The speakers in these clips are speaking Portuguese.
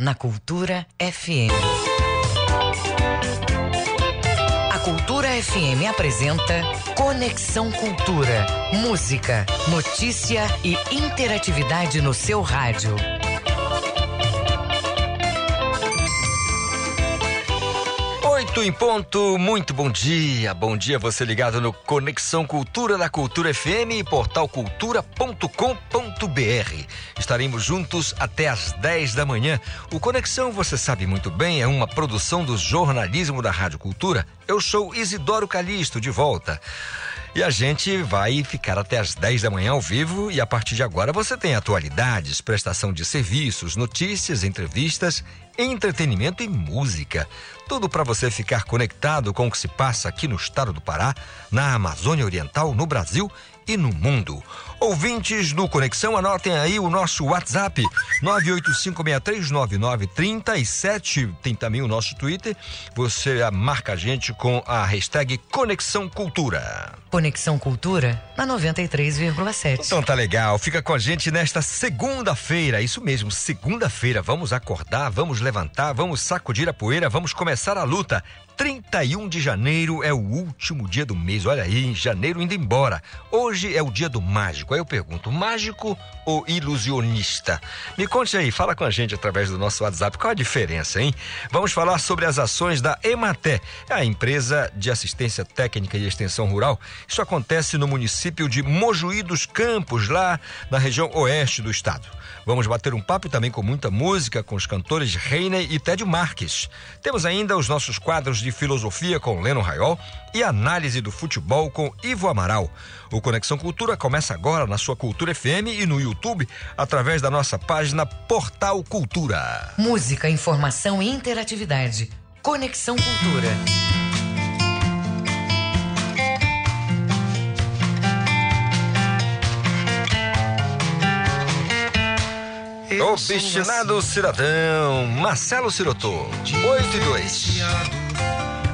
na Cultura FM. A Cultura FM apresenta Conexão Cultura. Música, notícia e interatividade no seu rádio. Oito em ponto, muito bom dia. Bom dia você ligado no Conexão Cultura da Cultura FM e portal cultura.com.br. Estaremos juntos até às 10 da manhã. O Conexão, você sabe muito bem, é uma produção do jornalismo da Rádio Cultura. Eu sou Isidoro Calixto, de volta. E a gente vai ficar até às 10 da manhã ao vivo e a partir de agora você tem atualidades, prestação de serviços, notícias, entrevistas, entretenimento e música. Tudo para você ficar conectado com o que se passa aqui no estado do Pará, na Amazônia Oriental, no Brasil e no mundo. Ouvintes do Conexão, anotem aí o nosso WhatsApp, 985639937. Tem também o nosso Twitter. Você marca a gente com a hashtag Conexão Cultura. Conexão Cultura na 93,7. Então tá legal. Fica com a gente nesta segunda-feira. Isso mesmo, segunda-feira. Vamos acordar, vamos levantar, vamos sacudir a poeira, vamos começar a luta. 31 de janeiro é o último dia do mês. Olha aí, janeiro indo embora. Hoje é o dia do mágico. Aí eu pergunto, mágico ou ilusionista? Me conte aí, fala com a gente através do nosso WhatsApp. Qual a diferença, hein? Vamos falar sobre as ações da Ematé, a empresa de assistência técnica e extensão rural. Isso acontece no município de Mojuí dos Campos, lá na região oeste do estado. Vamos bater um papo também com muita música com os cantores Reine e Ted Marques. Temos ainda os nossos quadros de filosofia com Leno Raiol e análise do futebol com Ivo Amaral. O Conexão Cultura começa agora na sua Cultura FM e no YouTube através da nossa página Portal Cultura. Música, informação e interatividade. Conexão Cultura. Obstinado cidadão, Marcelo Sirotô, 8 e 2.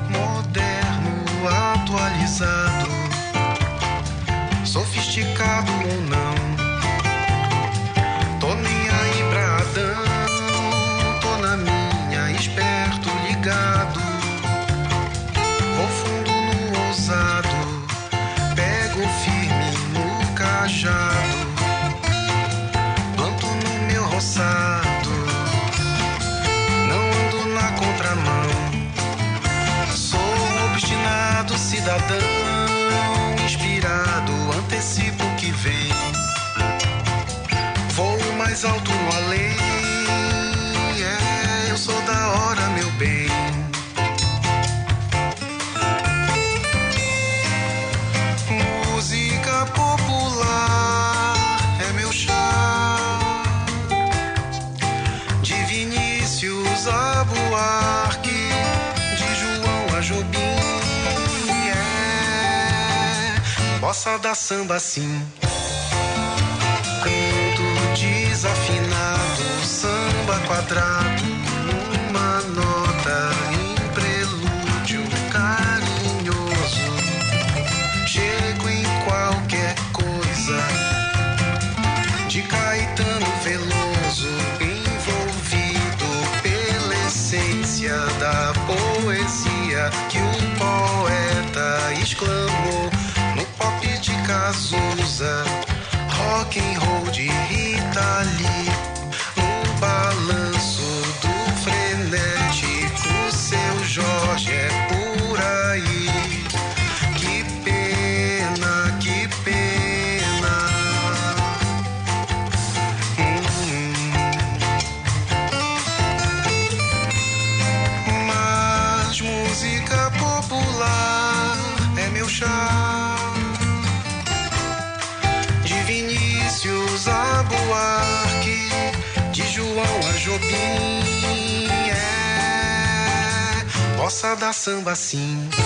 Moderno, atualizado, sofisticado ou não. Tô nem aí pra Adão, mais alto além. É, eu sou da hora, meu bem. Música popular é meu chá. De Vinícius a Buarque, de João a Jobim. É bossa da samba sim. Desafinado, samba quadrado, numa nota em prelúdio carinhoso. Chego em qualquer coisa de Caetano Veloso, envolvido pela essência da poesia que o poeta exclamou no pop de Cazuza, rock and roll de da samba sim.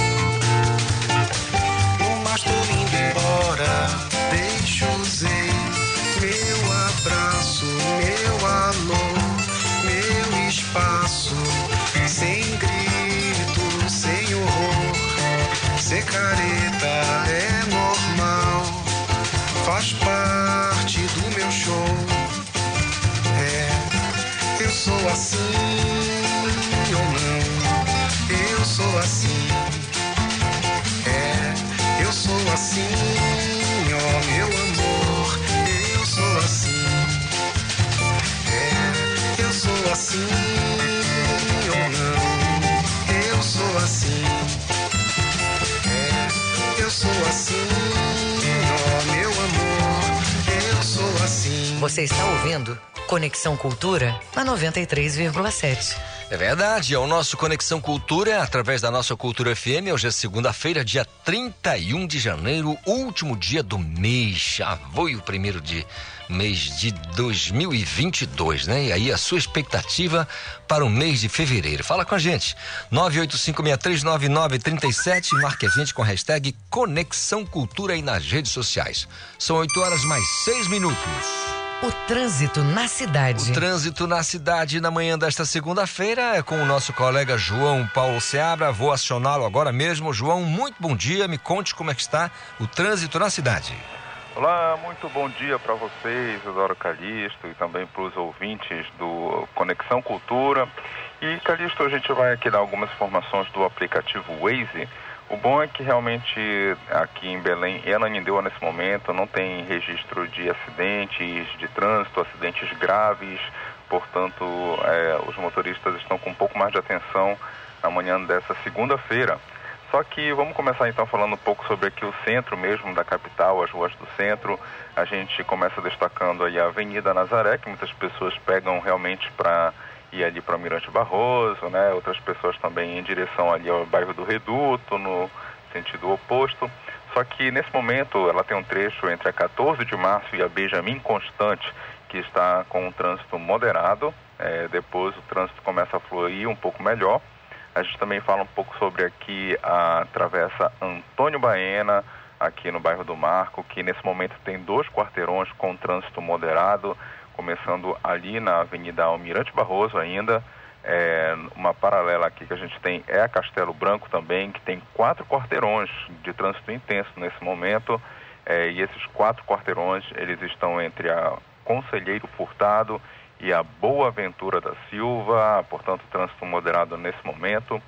Você está ouvindo Conexão Cultura na 93,7. É verdade, é o nosso Conexão Cultura, através da nossa Cultura FM. Hoje é segunda-feira, dia 31 de janeiro, último dia do mês. Já foi o primeiro de mês de 2022, né? E aí a sua expectativa para o mês de fevereiro. Fala com a gente. 985639937, marque a gente com a hashtag Conexão Cultura aí nas redes sociais. São 8 horas mais 6 minutos. O trânsito na cidade. O trânsito na cidade na manhã desta segunda-feira é com o nosso colega João Paulo Seabra. Vou acioná-lo agora mesmo. João, muito bom dia. Me conte como é que está o trânsito na cidade. Olá, muito bom dia para vocês, Isidoro Calixto, e também para os ouvintes do Conexão Cultura. E Calixto, a gente vai aqui dar algumas informações do aplicativo Waze. O bom é que realmente aqui em Belém Ananindeua nesse momento não tem registro de acidentes de trânsito, acidentes graves, portanto é, os motoristas estão com um pouco mais de atenção na manhã dessa segunda-feira. Só que vamos começar então falando um pouco sobre aqui o centro mesmo da capital, as ruas do centro. A gente começa destacando aí a Avenida Nazaré, que muitas pessoas pegam realmente para ir ali para Mirante Barroso, né? Outras pessoas também em direção ali ao bairro do Reduto, no sentido oposto. Só que nesse momento ela tem um trecho entre a 14 de março e a Benjamin Constante, que está com um trânsito moderado. É, depois o trânsito começa a fluir um pouco melhor. A gente também fala um pouco sobre aqui a travessa Antônio Baena, aqui no bairro do Marco, que nesse momento tem dois quarteirões com trânsito moderado começando ali na Avenida Almirante Barroso ainda. É, uma paralela aqui que a gente tem é a Castelo Branco também, que tem quatro quarteirões de trânsito intenso nesse momento. É, e esses quatro quarteirões, eles estão entre a Conselheiro Furtado e a Boa Ventura da Silva, portanto, trânsito moderado nesse momento.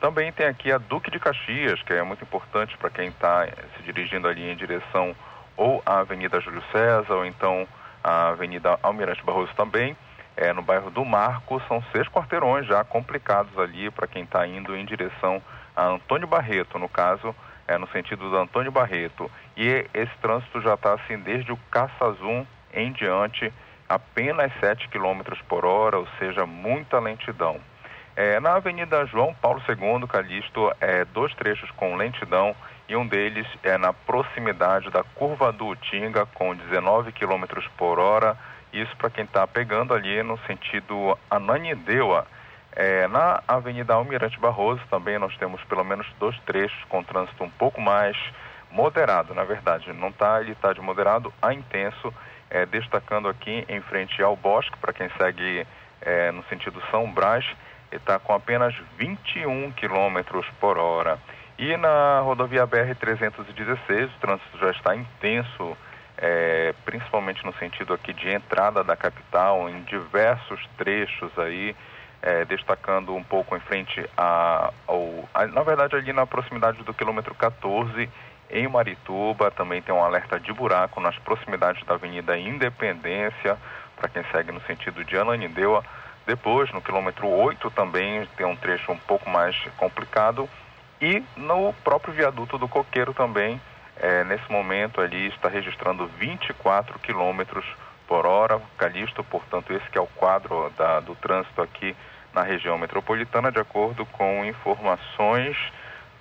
Também tem aqui a Duque de Caxias, que é muito importante para quem está se dirigindo ali em direção ou à Avenida Júlio César, ou então a Avenida Almirante Barroso também. É, no bairro do Marco, são seis quarteirões já complicados ali para quem está indo em direção a Antônio Barreto, no caso, é, no sentido do Antônio Barreto. E esse trânsito já está assim desde o Caçazum em diante, apenas 7 km por hora, ou seja, muita lentidão. É, na Avenida João Paulo II, Calixto, é, dois trechos com lentidão e um deles é na proximidade da curva do Utinga, com 19 km por hora. Isso para quem está pegando ali no sentido Ananindeua. É, na Avenida Almirante Barroso também nós temos pelo menos dois trechos com trânsito um pouco mais moderado, na verdade. Não está, ele está de moderado a intenso, é, destacando aqui em frente ao Bosque, para quem segue é, no sentido São Brás, está com apenas 21 km por hora. E na rodovia BR-316, o trânsito já está intenso, é, principalmente no sentido aqui de entrada da capital, em diversos trechos aí, é, destacando um pouco em frente a, ao, a, na verdade ali na proximidade do quilômetro 14, em Marituba, também tem um alerta de buraco nas proximidades da Avenida Independência, para quem segue no sentido de Ananindeua. Depois, no quilômetro 8 também tem um trecho um pouco mais complicado, e no próprio viaduto do Coqueiro também, é, nesse momento ali está registrando 24 quilômetros por hora. Calixto, portanto, esse que é o quadro da, do trânsito aqui na região metropolitana, de acordo com informações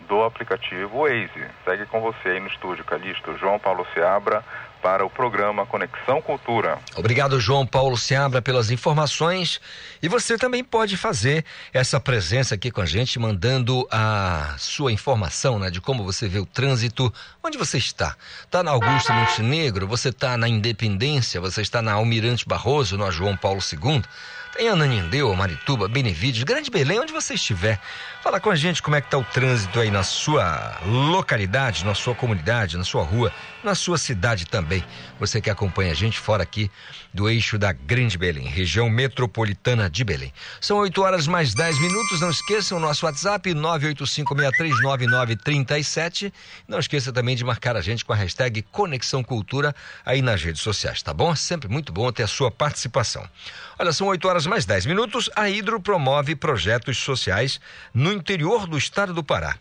do aplicativo Waze. Segue com você aí no estúdio, Calixto. João Paulo Seabra, para o programa Conexão Cultura. Obrigado, João Paulo Seabra, pelas informações. E você também pode fazer essa presença aqui com a gente, mandando a sua informação, né, de como você vê o trânsito, onde você está. Está na Augusto Montenegro, você está na Independência, você está na Almirante Barroso, no João Paulo II Tem Ananindeu, Marituba, Benevídeos, Grande Belém, onde você estiver. Fala com a gente como é que tá o trânsito aí na sua localidade, na sua comunidade, na sua rua, na sua cidade também. Você que acompanha a gente fora aqui do eixo da Grande Belém, região metropolitana de Belém. São 8 horas mais 10 minutos. Não esqueçam o nosso WhatsApp 985639937. Não esqueça também de marcar a gente com a hashtag Conexão Cultura aí nas redes sociais, tá bom? Sempre muito bom ter a sua participação. Olha, são 8 horas mais 10 minutos. A Hidro promove projetos sociais no interior do estado do Pará.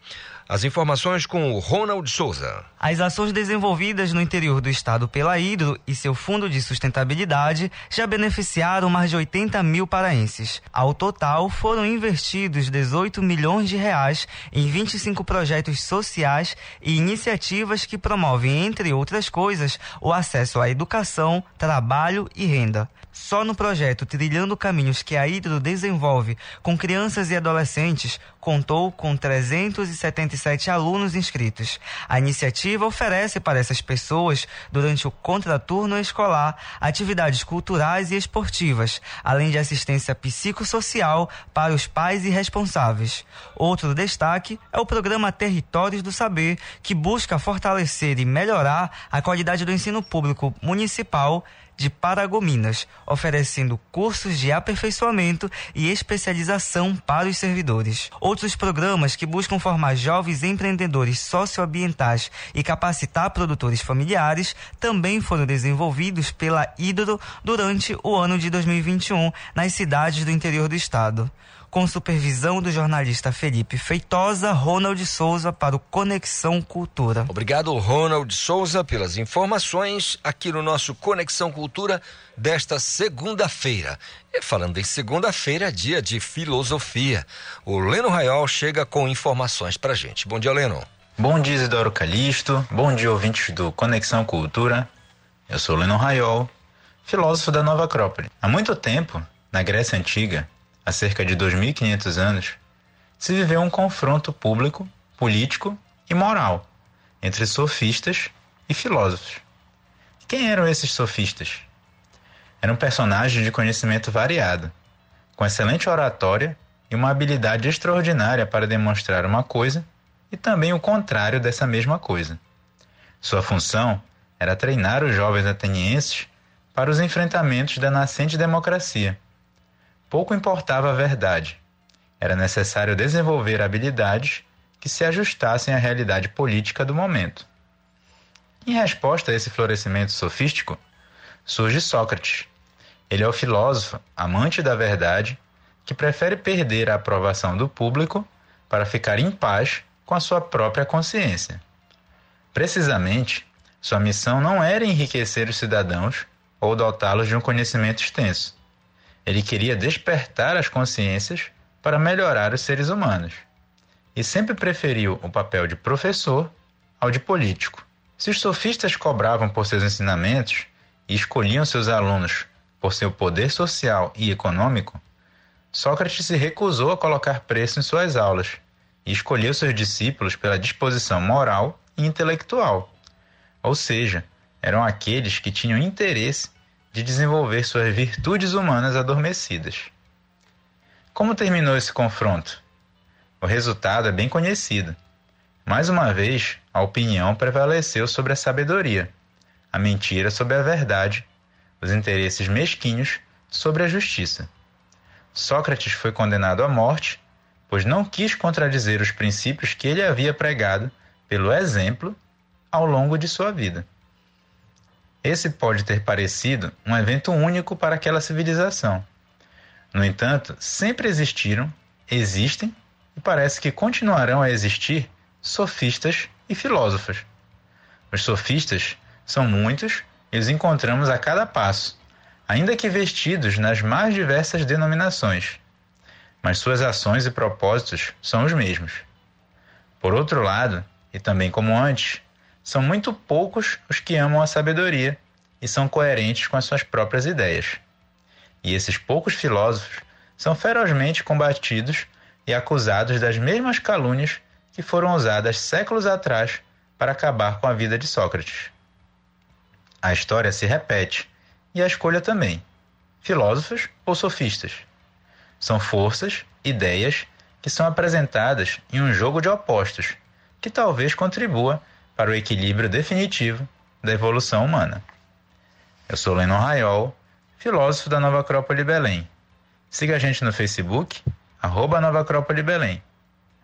As informações com o Ronald Souza. As ações desenvolvidas no interior do estado pela Hidro e seu Fundo de Sustentabilidade já beneficiaram mais de 80 mil paraenses. Ao total, foram investidos 18 milhões de reais em 25 projetos sociais e iniciativas que promovem, entre outras coisas, o acesso à educação, trabalho e renda. Só no projeto Trilhando Caminhos que a Hidro desenvolve com crianças e adolescentes, contou com 377 alunos inscritos. A iniciativa oferece para essas pessoas, durante o contraturno escolar, atividades culturais e esportivas, além de assistência psicossocial para os pais e responsáveis. Outro destaque é o programa Territórios do Saber, que busca fortalecer e melhorar a qualidade do ensino público municipal de Paragominas, oferecendo cursos de aperfeiçoamento e especialização para os servidores. Outros programas que buscam formar jovens empreendedores socioambientais e capacitar produtores familiares também foram desenvolvidos pela Hidro durante o ano de 2021 nas cidades do interior do estado com supervisão do jornalista Felipe Feitosa, Ronald Souza para o Conexão Cultura. Obrigado, Ronald Souza, pelas informações aqui no nosso Conexão Cultura desta segunda-feira. E falando em segunda-feira, dia de filosofia. O Leno Raiol chega com informações pra gente. Bom dia, Leno. Bom dia, Isidoro Calixto. Bom dia, ouvintes do Conexão Cultura. Eu sou Leno Raiol, filósofo da Nova Acrópole. Há muito tempo, na Grécia Antiga, há cerca de 2.500 anos, se viveu um confronto público, político e moral entre sofistas e filósofos. Quem eram esses sofistas? Eram personagens de conhecimento variado, com excelente oratória e uma habilidade extraordinária para demonstrar uma coisa e também o contrário dessa mesma coisa. Sua função era treinar os jovens atenienses para os enfrentamentos da nascente democracia pouco importava a verdade. Era necessário desenvolver habilidades que se ajustassem à realidade política do momento. Em resposta a esse florescimento sofístico, surge Sócrates. Ele é o filósofo, amante da verdade, que prefere perder a aprovação do público para ficar em paz com a sua própria consciência. Precisamente, sua missão não era enriquecer os cidadãos ou dotá-los de um conhecimento extenso, ele queria despertar as consciências para melhorar os seres humanos. E sempre preferiu o papel de professor ao de político. Se os sofistas cobravam por seus ensinamentos e escolhiam seus alunos por seu poder social e econômico, Sócrates se recusou a colocar preço em suas aulas e escolheu seus discípulos pela disposição moral e intelectual. Ou seja, eram aqueles que tinham interesse de desenvolver suas virtudes humanas adormecidas. Como terminou esse confronto? O resultado é bem conhecido. Mais uma vez, a opinião prevaleceu sobre a sabedoria, a mentira sobre a verdade, os interesses mesquinhos sobre a justiça. Sócrates foi condenado à morte, pois não quis contradizer os princípios que ele havia pregado pelo exemplo ao longo de sua vida. Esse pode ter parecido um evento único para aquela civilização. No entanto, sempre existiram, existem e parece que continuarão a existir sofistas e filósofos. Os sofistas são muitos e os encontramos a cada passo, ainda que vestidos nas mais diversas denominações. Mas suas ações e propósitos são os mesmos. Por outro lado, e também como antes, são muito poucos os que amam a sabedoria e são coerentes com as suas próprias ideias. E esses poucos filósofos são ferozmente combatidos e acusados das mesmas calúnias que foram usadas séculos atrás para acabar com a vida de Sócrates. A história se repete e a escolha também. filósofos ou sofistas. São forças, ideias que são apresentadas em um jogo de opostos, que talvez contribua para o equilíbrio definitivo da evolução humana. Eu sou Lennon Raiol, filósofo da Nova Acrópole Belém. Siga a gente no Facebook, arroba Nova Acrópole Belém.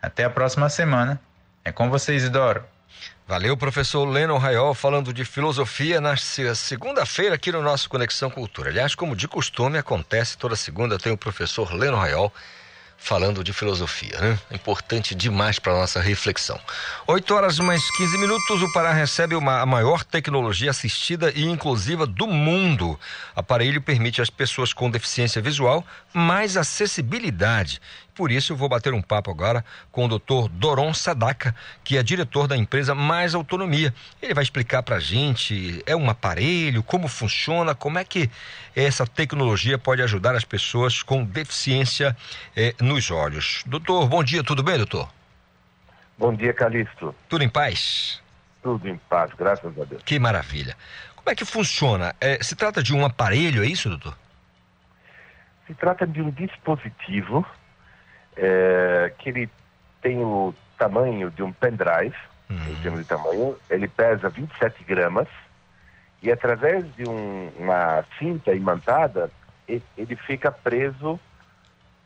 Até a próxima semana. É com vocês, Isidoro. Valeu, professor Lennon Raiol, falando de filosofia na segunda-feira aqui no nosso Conexão Cultura. Aliás, como de costume acontece, toda segunda tem o professor Lennon Raiol falando de filosofia, né? Importante demais para nossa reflexão. 8 horas mais 15 minutos, o Pará recebe uma, a maior tecnologia assistida e inclusiva do mundo. O aparelho permite às pessoas com deficiência visual mais acessibilidade por isso eu vou bater um papo agora com o Dr. Doron Sadaka, que é diretor da empresa Mais Autonomia. Ele vai explicar para a gente, é um aparelho, como funciona, como é que essa tecnologia pode ajudar as pessoas com deficiência eh, nos olhos. Doutor, bom dia, tudo bem, doutor? Bom dia, Calixto. Tudo em paz? Tudo em paz, graças a Deus. Que maravilha. Como é que funciona? É, se trata de um aparelho, é isso, doutor? Se trata de um dispositivo é, que ele tem o tamanho de um pendrive, uhum. em termos de tamanho, ele pesa 27 gramas e através de um, uma cinta imantada, ele, ele fica preso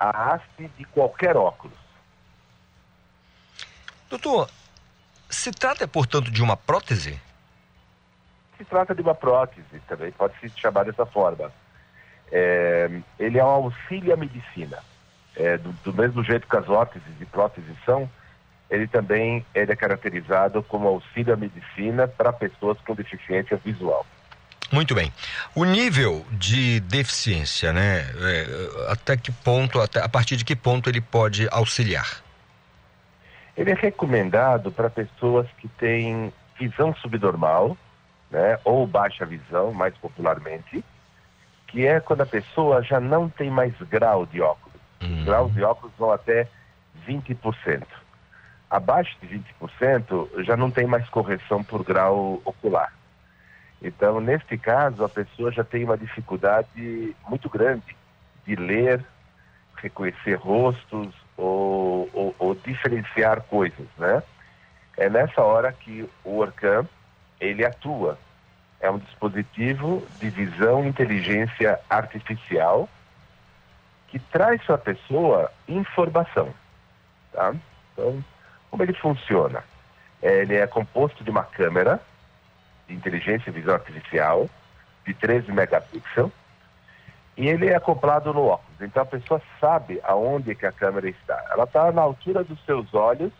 à haste de qualquer óculos. Doutor, se trata, portanto, de uma prótese? Se trata de uma prótese também, pode se chamar dessa forma. É, ele é um auxílio à medicina é, do, do, mesmo jeito que as órteses e próteses são, ele também ele é caracterizado como auxílio à medicina para pessoas com deficiência visual. Muito bem. O nível de deficiência, né? É, até que ponto, até, a partir de que ponto ele pode auxiliar? Ele é recomendado para pessoas que têm visão subnormal, né? Ou baixa visão, mais popularmente, que é quando a pessoa já não tem mais grau de óculos. Uhum. Graus de óculos vão até 20%. Abaixo de 20% já não tem mais correção por grau ocular. Então, neste caso, a pessoa já tem uma dificuldade muito grande de ler, reconhecer rostos ou, ou, ou diferenciar coisas, né? É nessa hora que o Orcam ele atua. É um dispositivo de visão inteligência artificial que traz para a pessoa informação. Tá? Então, como ele funciona? É, ele é composto de uma câmera de inteligência visual artificial de 13 megapixels e ele é acoplado no óculos. Então a pessoa sabe aonde que a câmera está. Ela está na altura dos seus olhos,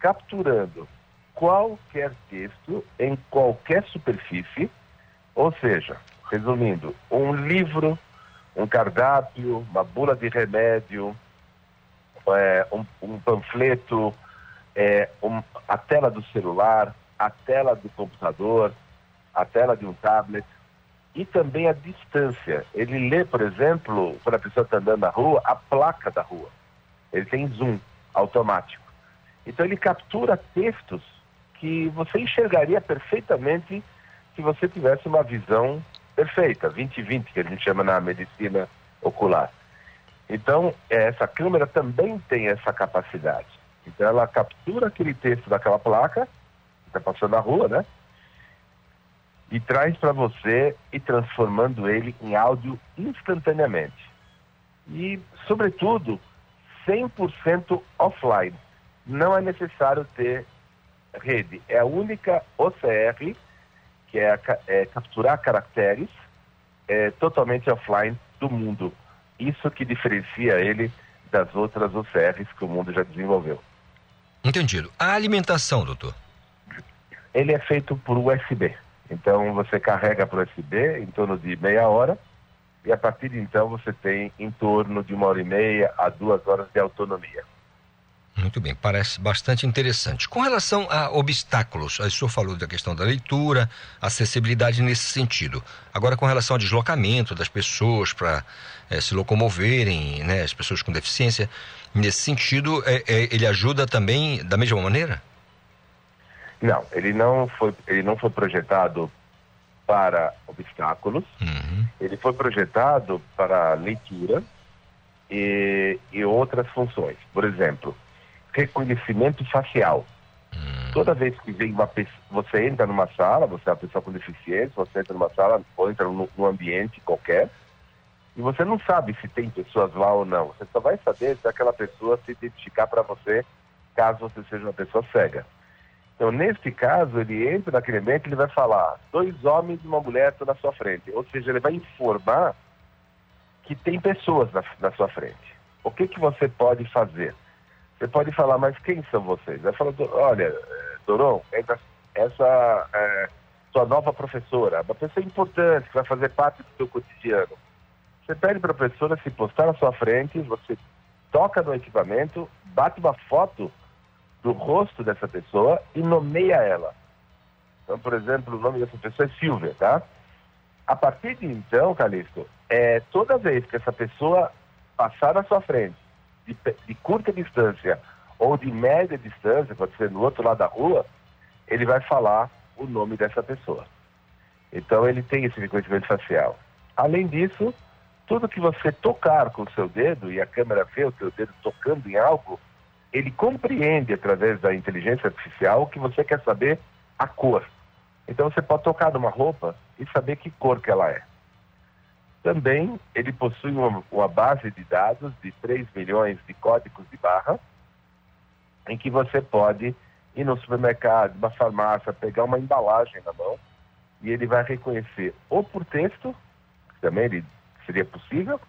capturando qualquer texto em qualquer superfície, ou seja, resumindo, um livro, um cardápio, uma bula de remédio, é, um, um, panfleto, é, um, a tela do celular, a tela do computador, a tela de um tablet e também a distância. Ele lê, por exemplo, quando a pessoa está andando na rua, a placa da rua. Ele tem zoom automático. Então ele captura textos que você enxergaria perfeitamente se você tivesse uma visão perfeita, 20-20, que a gente chama na medicina ocular. Então, essa câmera também tem essa capacidade. Então, ela captura aquele texto daquela placa, que está passando na rua, né? E traz para você e transformando ele em áudio instantaneamente. E, sobretudo, 100% offline. Não é necessário ter rede. É a única OCR que é, é capturar caracteres é, totalmente offline do mundo. Isso que diferencia ele das outras OCRs que o mundo já desenvolveu. Entendido. A alimentação, doutor? Ele é feito por USB. Então você carrega por USB em torno de meia hora e a partir de então você tem em torno de uma hora e meia a duas horas de autonomia. Muito bem, parece bastante interessante. Com relação a obstáculos, o senhor falou da questão da leitura, acessibilidade nesse sentido. Agora, com relação ao deslocamento das pessoas para é, se locomoverem, né, as pessoas com deficiência, nesse sentido, é, é, ele ajuda também da mesma maneira? Não, ele não foi, ele não foi projetado para obstáculos, Uhum. ele foi projetado para leitura e, e outras funções. Por exemplo, reconhecimento facial. Toda vez que vem uma pessoa, você entra numa sala, você é uma pessoa com deficiência, você entra numa sala ou entra num, num ambiente qualquer, e você não sabe se tem pessoas lá ou não. Você só vai saber se aquela pessoa se identificar para você, caso você seja uma pessoa cega. Então, neste caso, ele entra naquele ambiente e ele vai falar: dois homens e uma mulher estão na sua frente. Ou seja, ele vai informar que tem pessoas na, na sua frente. O que, que você pode fazer? Você pode falar, mas quem são vocês? Aí fala, "Do- olha, eh, Doron, essa, essa é, sua nova professora, uma pessoa importante que vai fazer parte do seu cotidiano. Você pede para a professora se postar na sua frente, você toca no equipamento, bate uma foto do rosto dessa pessoa e nomeia ela. Então, por exemplo, o nome dessa pessoa é Silvia, tá? A partir de então, Calixto, é, toda vez que essa pessoa passar na sua frente, de, de curta distância ou de média distância, pode ser no outro lado da rua, ele vai falar o nome dessa pessoa. Então ele tem esse reconhecimento facial. Além disso, tudo que você tocar com o seu dedo e a câmera vê o seu dedo tocando em algo, ele compreende através da inteligência artificial que você quer saber a cor. Então você pode tocar numa roupa e saber que cor que ela é. Também ele possui uma, uma base de dados de 3 milhões de códigos de barra, em que você pode ir no supermercado, numa farmácia, pegar uma embalagem na mão e ele vai reconhecer ou por texto, que também seria possível,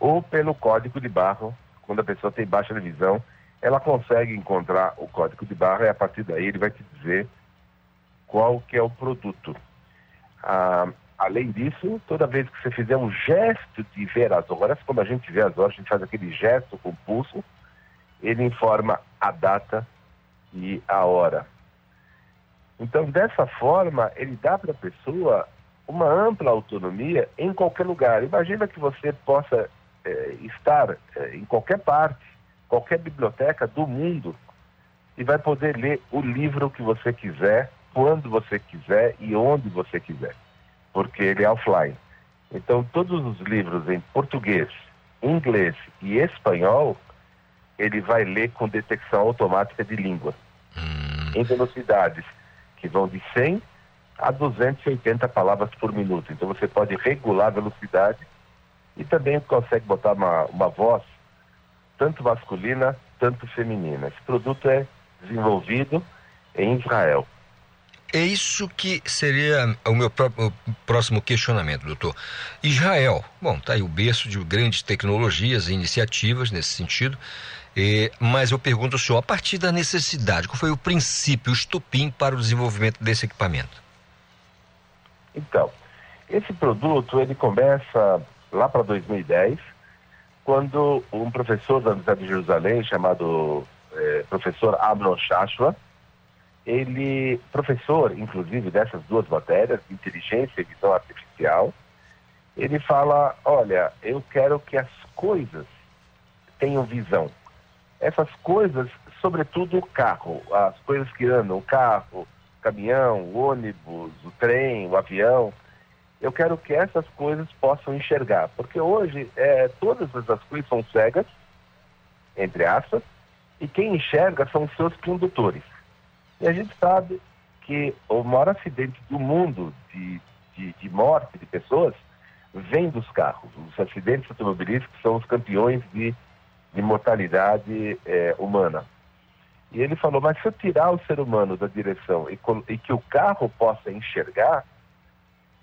ou pelo código de barra, quando a pessoa tem baixa visão, ela consegue encontrar o código de barra e a partir daí ele vai te dizer qual que é o produto. Ah, além disso, toda vez que você fizer um gesto de ver as horas, como a gente vê as horas, a gente faz aquele gesto com o pulso, ele informa a data e a hora. Então, dessa forma, ele dá para a pessoa uma ampla autonomia em qualquer lugar. Imagina que você possa eh, estar eh, em qualquer parte, qualquer biblioteca do mundo e vai poder ler o livro que você quiser, quando você quiser e onde você quiser, porque ele é offline. Então, todos os livros em português, inglês e espanhol, ele vai ler com detecção automática de língua, em velocidades que vão de 100 a 280 palavras por minuto. Então, você pode regular a velocidade e também consegue botar uma, uma voz tanto masculina, tanto feminina. Esse produto é desenvolvido em Israel. É isso que seria o meu o próximo questionamento, doutor. Israel, bom, tá aí o berço de grandes tecnologias e iniciativas nesse sentido, eh, mas eu pergunto ao senhor, a partir da necessidade, qual foi o princípio, o estupim para o desenvolvimento desse equipamento? Então, esse produto ele começa lá para 2010, quando um professor da Universidade de Jerusalém, chamado eh, professor Amnon Shashua, ele, professor, inclusive, dessas duas matérias, inteligência e visão artificial, ele fala, olha, eu quero que as coisas tenham visão. Essas coisas, sobretudo o carro, as coisas que andam, o carro, o caminhão, o ônibus, o trem, o avião, eu quero que essas coisas possam enxergar, porque hoje é, todas essas coisas são cegas, entre aspas, e quem enxerga são os seus condutores. E a gente sabe que o maior acidente do mundo de, de, de morte de pessoas vem dos carros. Os acidentes automobilísticos são os campeões de, de mortalidade eh, humana. E ele falou, mas se eu tirar o ser humano da direção e, e que o carro possa enxergar,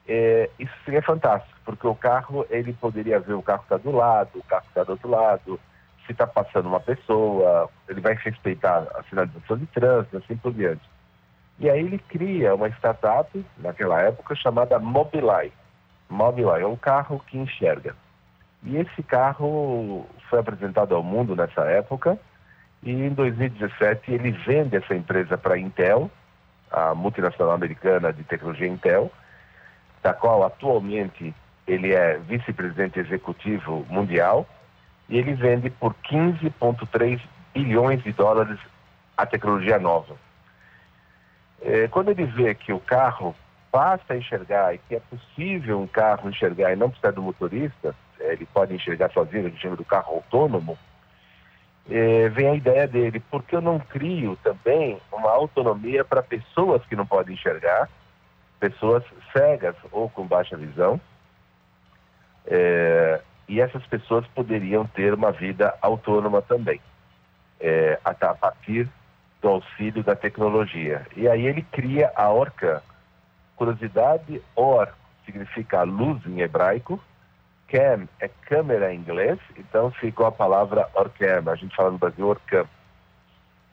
eh, isso seria fantástico, porque o carro, ele poderia ver o carro está do lado, o carro está do outro lado, se está passando uma pessoa, ele vai respeitar a sinalização de trânsito, assim por diante. E aí ele cria uma startup, naquela época, chamada Mobileye. Mobileye é um carro que enxerga. E esse carro foi apresentado ao mundo nessa época, e em 2017 ele vende essa empresa para a Intel, a multinacional americana de tecnologia Intel, da qual atualmente ele é vice-presidente executivo mundial, e ele vende por 15,3 bilhões de dólares a tecnologia nova. Eh, quando ele vê que o carro basta enxergar e que é possível um carro enxergar e não precisa do motorista, é, ele pode enxergar sozinho, a gente chama do carro autônomo, é, vem a ideia dele, por que eu não crio também uma autonomia para pessoas que não podem enxergar, pessoas cegas ou com baixa visão, é, e essas pessoas poderiam ter uma vida autônoma também, é, a partir do auxílio da tecnologia. E aí ele cria a Orca. Curiosidade, Or significa luz em hebraico, Cam é câmera em inglês, então ficou a palavra Orcam. A gente fala no Brasil Orcam.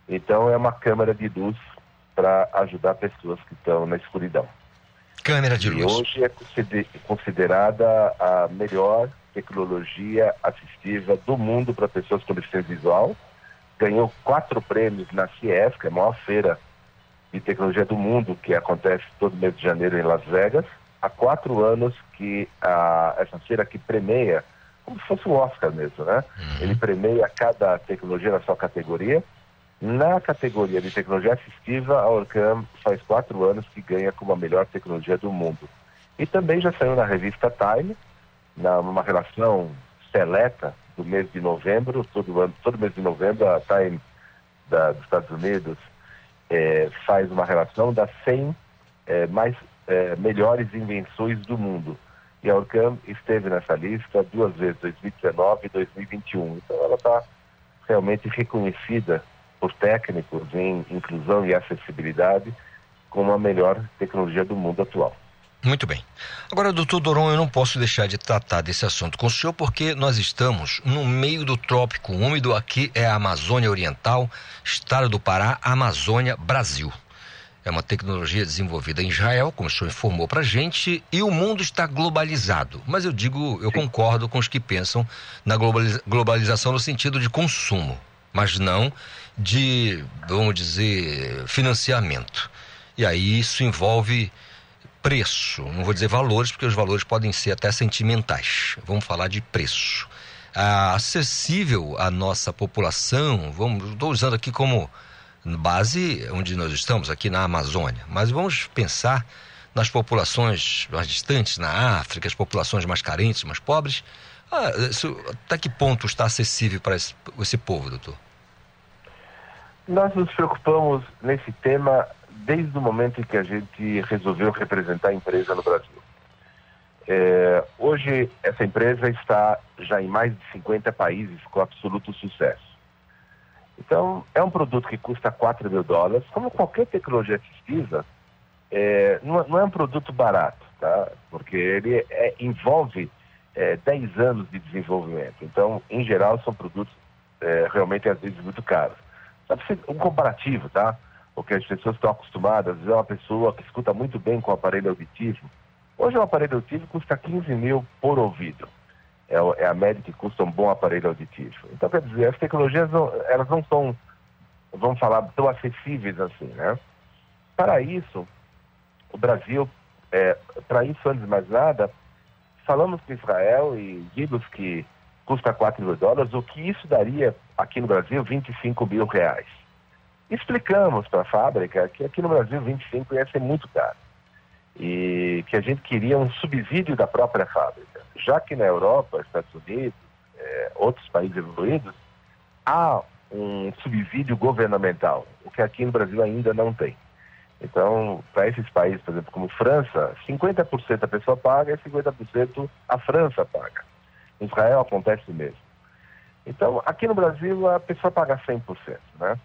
Então é uma câmera de luz para ajudar pessoas que estão na escuridão. Câmera de e luz. hoje é considerada a melhor tecnologia assistiva do mundo para pessoas com deficiência visual. Ganhou quatro prêmios na CIES, que é a maior feira de tecnologia do mundo, que acontece todo mês de janeiro em Las Vegas há quatro anos que a, essa feira que premia, como se fosse um Oscar mesmo, né? Uhum. Ele premia cada tecnologia na sua categoria. Na categoria de tecnologia assistiva, a Orcam faz quatro anos que ganha como a melhor tecnologia do mundo. E também já saiu na revista Time, numa relação seleta do mês de novembro, todo, ano, todo mês de novembro, a Time da, dos Estados Unidos é, faz uma relação das 100 é, mais é, melhores invenções do mundo. E a Orcam esteve nessa lista duas vezes, 2019 e 2021. Então ela está realmente reconhecida por técnicos em inclusão e acessibilidade como a melhor tecnologia do mundo atual. Muito bem. Agora, doutor Doron, eu não posso deixar de tratar desse assunto com o senhor, porque nós estamos no meio do trópico úmido, aqui é a Amazônia Oriental, estado do Pará, Amazônia, Brasil. É uma tecnologia desenvolvida em Israel, como o senhor informou para a gente, e o mundo está globalizado. Mas eu digo, eu concordo com os que pensam na globalização no sentido de consumo, mas não de, vamos dizer, financiamento. E aí isso envolve preço, não vou dizer valores, porque os valores podem ser até sentimentais. Vamos falar de preço. Ah, acessível à nossa população, vamos, estou usando aqui como base onde nós estamos, aqui na Amazônia. Mas vamos pensar nas populações mais distantes, na África, as populações mais carentes, mais pobres. Ah, isso, até que ponto está acessível para esse, esse povo, doutor? Nós nos preocupamos nesse tema desde o momento em que a gente resolveu representar a empresa no Brasil. É, hoje, essa empresa está já em mais de 50 países com absoluto sucesso. Então, é um produto que custa 4 mil dólares. Como qualquer tecnologia assistiva, é, não, não, é um produto barato, tá? Porque ele é, envolve é, 10 anos de desenvolvimento. Então, em geral, são produtos é, realmente, às vezes, muito caros. Só para um comparativo, tá? Porque as pessoas estão acostumadas, é uma pessoa que escuta muito bem com o aparelho auditivo. Hoje, o aparelho auditivo custa 15 mil por ouvido é, é, a média que custa um bom aparelho auditivo. Então, quer dizer, as tecnologias não, elas não são, vamos falar, tão acessíveis assim, né? Para isso, o Brasil, é, para isso, antes de mais nada, falamos com Israel e vimos que custa 4 mil dólares, o que isso daria aqui no Brasil 25 mil reais. Explicamos para a fábrica que aqui no Brasil 25 ia ser muito caro e que a gente queria um subsídio da própria fábrica já que na Europa, Estados Unidos, é, outros países evoluídos, há um subsídio governamental, o que aqui no Brasil ainda não tem. Então, para esses países, por exemplo, como França, 50% a pessoa paga e 50% a França paga. Em Israel acontece o mesmo. Então, aqui no Brasil, a pessoa paga 100%, né?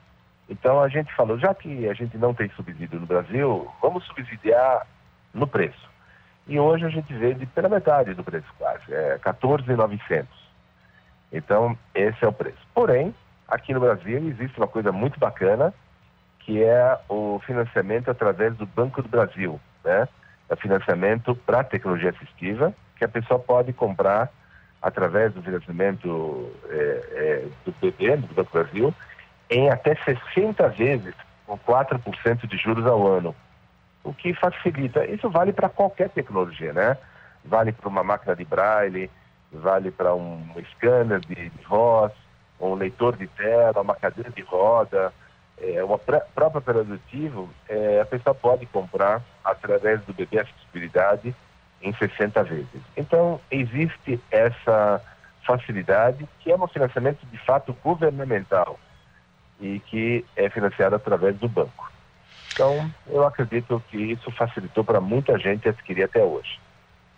Então, a gente falou, já que a gente não tem subsídio no Brasil, vamos subsidiar no preço. E hoje a gente vende pela metade do preço quase, é 14,900. Então, esse é o preço. Porém, aqui no Brasil existe uma coisa muito bacana, que é o financiamento através do Banco do Brasil, né? É financiamento para tecnologia assistiva, que a pessoa pode comprar através do financiamento é, é, do BB, do Banco do Brasil, em até 60 vezes, com 4% de juros ao ano o que facilita. Isso vale para qualquer tecnologia, né? Vale para uma máquina de braille, vale para um scanner de, de voz, um leitor de tela, uma cadeira de roda, é, uma pré, própria produtivo, é, a pessoa pode comprar através do BB Acessibilidade em 60 vezes. Então, existe essa facilidade que é um financiamento de fato governamental e que é financiado através do banco. Então, eu acredito que isso facilitou para muita gente adquirir até hoje.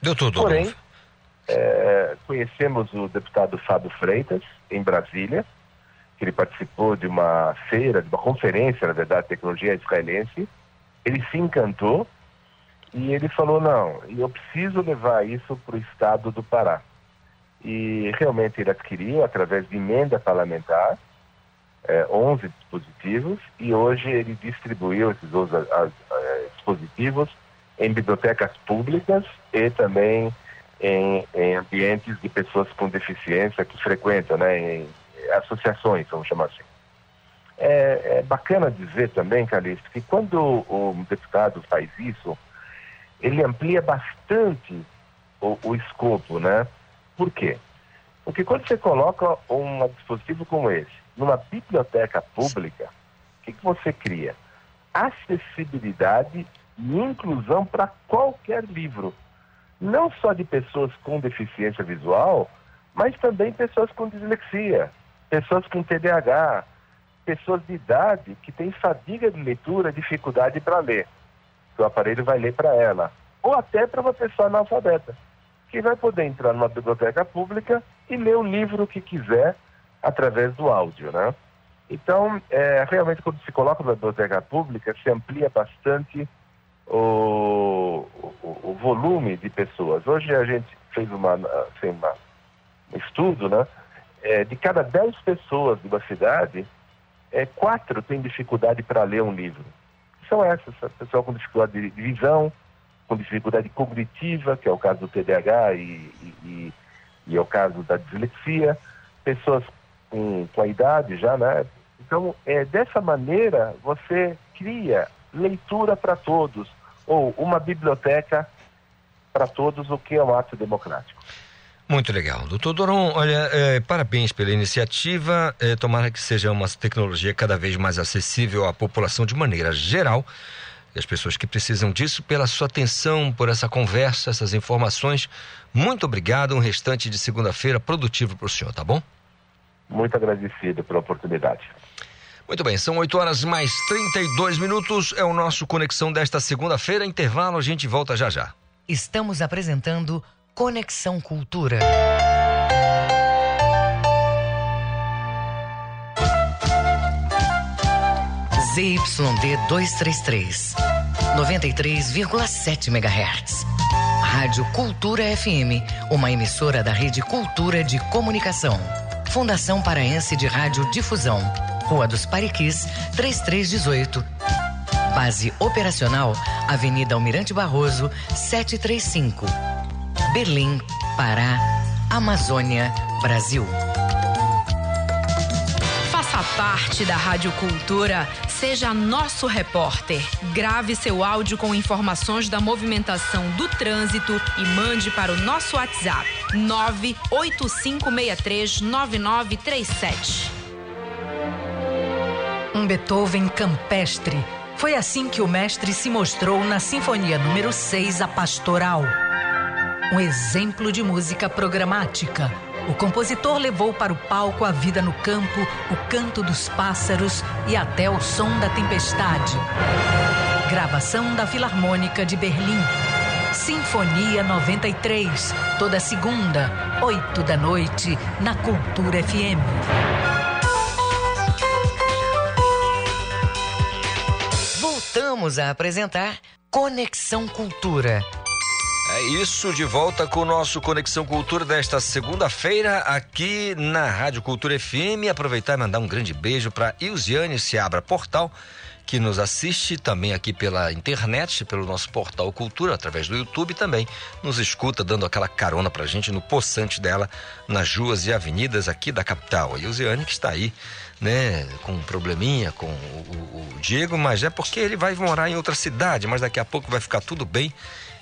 Doutor Porém, é, conhecemos o deputado Fábio Freitas, em Brasília, que ele participou de uma feira, de uma conferência, na verdade, de tecnologia israelense. Ele se encantou e ele falou: não, eu preciso levar isso para o estado do Pará. E realmente ele adquiriu, através de emenda parlamentar, é, 11 dispositivos e hoje ele distribuiu esses 11 as, as, dispositivos em bibliotecas públicas e também em, em, ambientes de pessoas com deficiência que frequentam, né, em associações, vamos chamar assim. É, é bacana dizer também, Calixto, que quando o deputado faz isso, ele amplia bastante o, o escopo, né? Por quê? Porque quando você coloca um dispositivo como esse numa biblioteca pública, o que, que você cria? Acessibilidade e inclusão para qualquer livro. Não só de pessoas com deficiência visual, mas também pessoas com dislexia, pessoas com TDAH, pessoas de idade que têm fadiga de leitura, dificuldade para ler. O aparelho vai ler para ela. Ou até para uma pessoa analfabeta, que vai poder entrar numa biblioteca pública e ler o livro que quiser através do áudio, né? Então, é, realmente, quando se coloca na biblioteca pública, se amplia bastante o, o, o volume de pessoas. Hoje a gente fez uma, assim, uma um estudo, né? É, de cada 10 pessoas de uma cidade, é, quatro têm dificuldade para ler um livro. São essas, pessoas com dificuldade de visão, com dificuldade cognitiva, que é o caso do TDAH e, e, e, e é o caso da dislexia, pessoas com, com a idade já, né? Então, é, dessa maneira, você cria leitura para todos, ou uma biblioteca para todos, o que é um ato democrático. Muito legal. Doutor Doron, olha, é, parabéns pela iniciativa. É, tomara que seja uma tecnologia cada vez mais acessível à população de maneira geral. E as pessoas que precisam disso, pela sua atenção, por essa conversa, essas informações. Muito obrigado. Um restante de segunda-feira produtivo para o senhor, tá bom? Muito agradecido pela oportunidade. Muito bem, são 8 horas mais 32 minutos. É o nosso Conexão desta segunda-feira. Intervalo, a gente volta já já. Estamos apresentando Conexão Cultura. ZYD 233, 93,7 MHz. Rádio Cultura FM, uma emissora da Rede Cultura de Comunicação. Fundação Paraense de Rádio Difusão. Rua dos Pariquis, 3318. Base operacional, Avenida Almirante Barroso, 735. Berlim, Pará, Amazônia, Brasil. Faça parte da Rádio Cultura, seja nosso repórter. Grave seu áudio com informações da movimentação do trânsito e mande para o nosso WhatsApp 985639937. Um Beethoven campestre. Foi assim que o mestre se mostrou na Sinfonia número 6, a Pastoral. Um exemplo de música programática. O compositor levou para o palco a vida no campo, o canto dos pássaros e até o som da tempestade. Gravação da Filarmônica de Berlim. Sinfonia 93, toda segunda, 8 da noite, na Cultura FM. Voltamos a apresentar Conexão Cultura. É isso, de volta com o nosso Conexão Cultura desta segunda-feira aqui na Rádio Cultura FM. Aproveitar e mandar um grande beijo para Ilziane Seabra Portal, que nos assiste também aqui pela internet, pelo nosso portal Cultura, através do YouTube também. Nos escuta, dando aquela carona pra gente no poçante dela, nas ruas e avenidas aqui da capital. A Ilziane que está aí né, com um probleminha com o, o, o, Diego, mas é porque ele vai morar em outra cidade, mas daqui a pouco vai ficar tudo bem.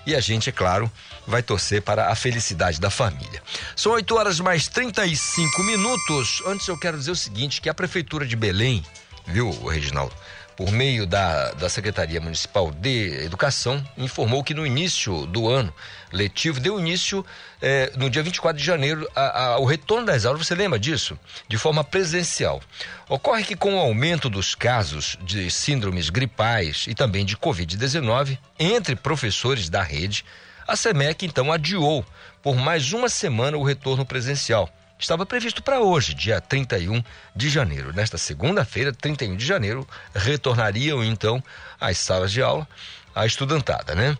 E a gente, é claro, vai torcer para a felicidade da família. São 8 horas mais 35 minutos. Antes eu quero dizer o seguinte: que a Prefeitura de Belém viu, Reginaldo? Por meio da, da Secretaria Municipal de Educação, informou que no início do ano letivo deu início eh, no dia 24 de janeiro ao retorno das aulas. Você lembra disso? De forma presencial. Ocorre que com o aumento dos casos de síndromes gripais e também de Covid-19 entre professores da rede, a SEMEC então adiou por mais uma semana o retorno presencial estava previsto para hoje, dia 31 de janeiro. Nesta segunda-feira, 31 de janeiro, retornariam então às salas de aula a estudantada, né?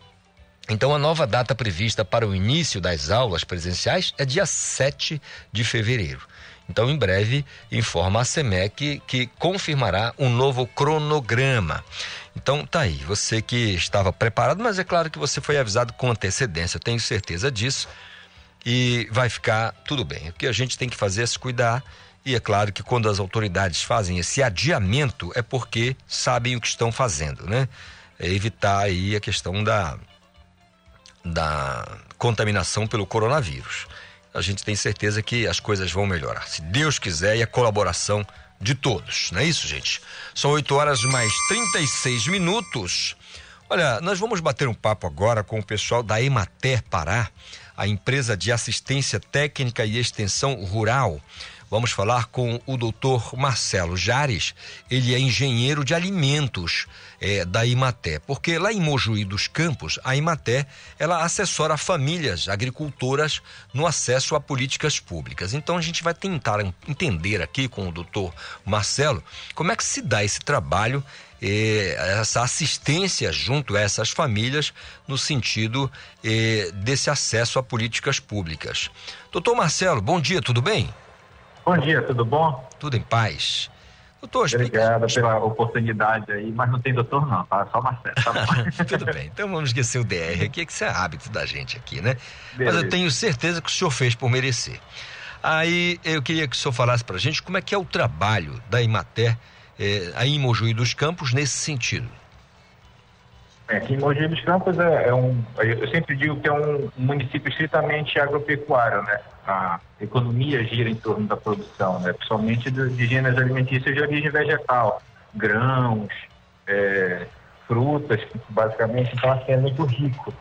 Então, a nova data prevista para o início das aulas presenciais é dia 7 de fevereiro. Então, em breve, informa a SEMEC que confirmará um novo cronograma. Então, tá aí, você que estava preparado, mas é claro que você foi avisado com antecedência, eu tenho certeza disso e vai ficar tudo bem. O que a gente tem que fazer é se cuidar. E é claro que quando as autoridades fazem esse adiamento é porque sabem o que estão fazendo, né? É evitar aí a questão da, da contaminação pelo coronavírus. A gente tem certeza que as coisas vão melhorar. Se Deus quiser e a colaboração de todos, não é isso, gente? São 8 horas mais 36 minutos. Olha, nós vamos bater um papo agora com o pessoal da Emater Pará a empresa de assistência técnica e extensão rural. Vamos falar com o doutor Marcelo Jares, ele é engenheiro de alimentos é, da Imaté, porque lá em Mojuí dos Campos, a Imaté, ela assessora famílias agricultoras no acesso a políticas públicas. Então a gente vai tentar entender aqui com o doutor Marcelo como é que se dá esse trabalho essa assistência junto a essas famílias no sentido desse acesso a políticas públicas. Doutor Marcelo, bom dia, tudo bem? Bom dia, tudo bom? Tudo em paz. Doutor, Obrigado pela oportunidade aí, mas não tem doutor não, tá? Só Marcelo, tá bom. Tudo bem, então vamos esquecer o DR aqui, que isso é hábito da gente aqui, né? Beleza. Mas eu tenho certeza que o senhor fez por merecer. Aí eu queria que o senhor falasse pra gente como é que é o trabalho da Imater é, aí em Mojuí dos Campos nesse sentido? É, aqui em Mojuí dos Campos é, é, um, eu sempre digo que é um município estritamente agropecuário, né? A economia gira em torno da produção, né? Principalmente de gêneros alimentícios de origem vegetal, grãos, é, frutas, basicamente. Então, assim, é muito rico.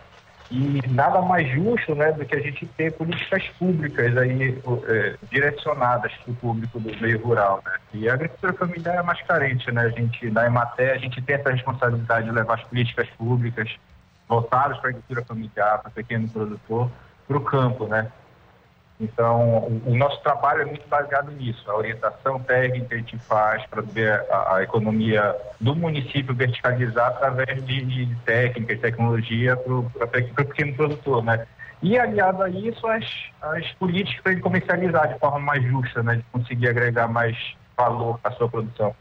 E nada mais justo né, do que a gente ter políticas públicas aí é, direcionadas para o público do meio rural. Né? E a agricultura familiar é mais carente. Né? A gente, na Ematé, a gente tem essa responsabilidade de levar as políticas públicas voltadas para a agricultura familiar, para o pequeno produtor, para o campo. Né? Então, o, o, nosso trabalho é muito baseado nisso, a orientação técnica a gente faz para ver a, a, economia do município verticalizar através de, de técnica e tecnologia para o pequeno produtor, né? E aliado a isso, as, as políticas para ele comercializar de forma mais justa, né? De conseguir agregar mais valor à sua produção.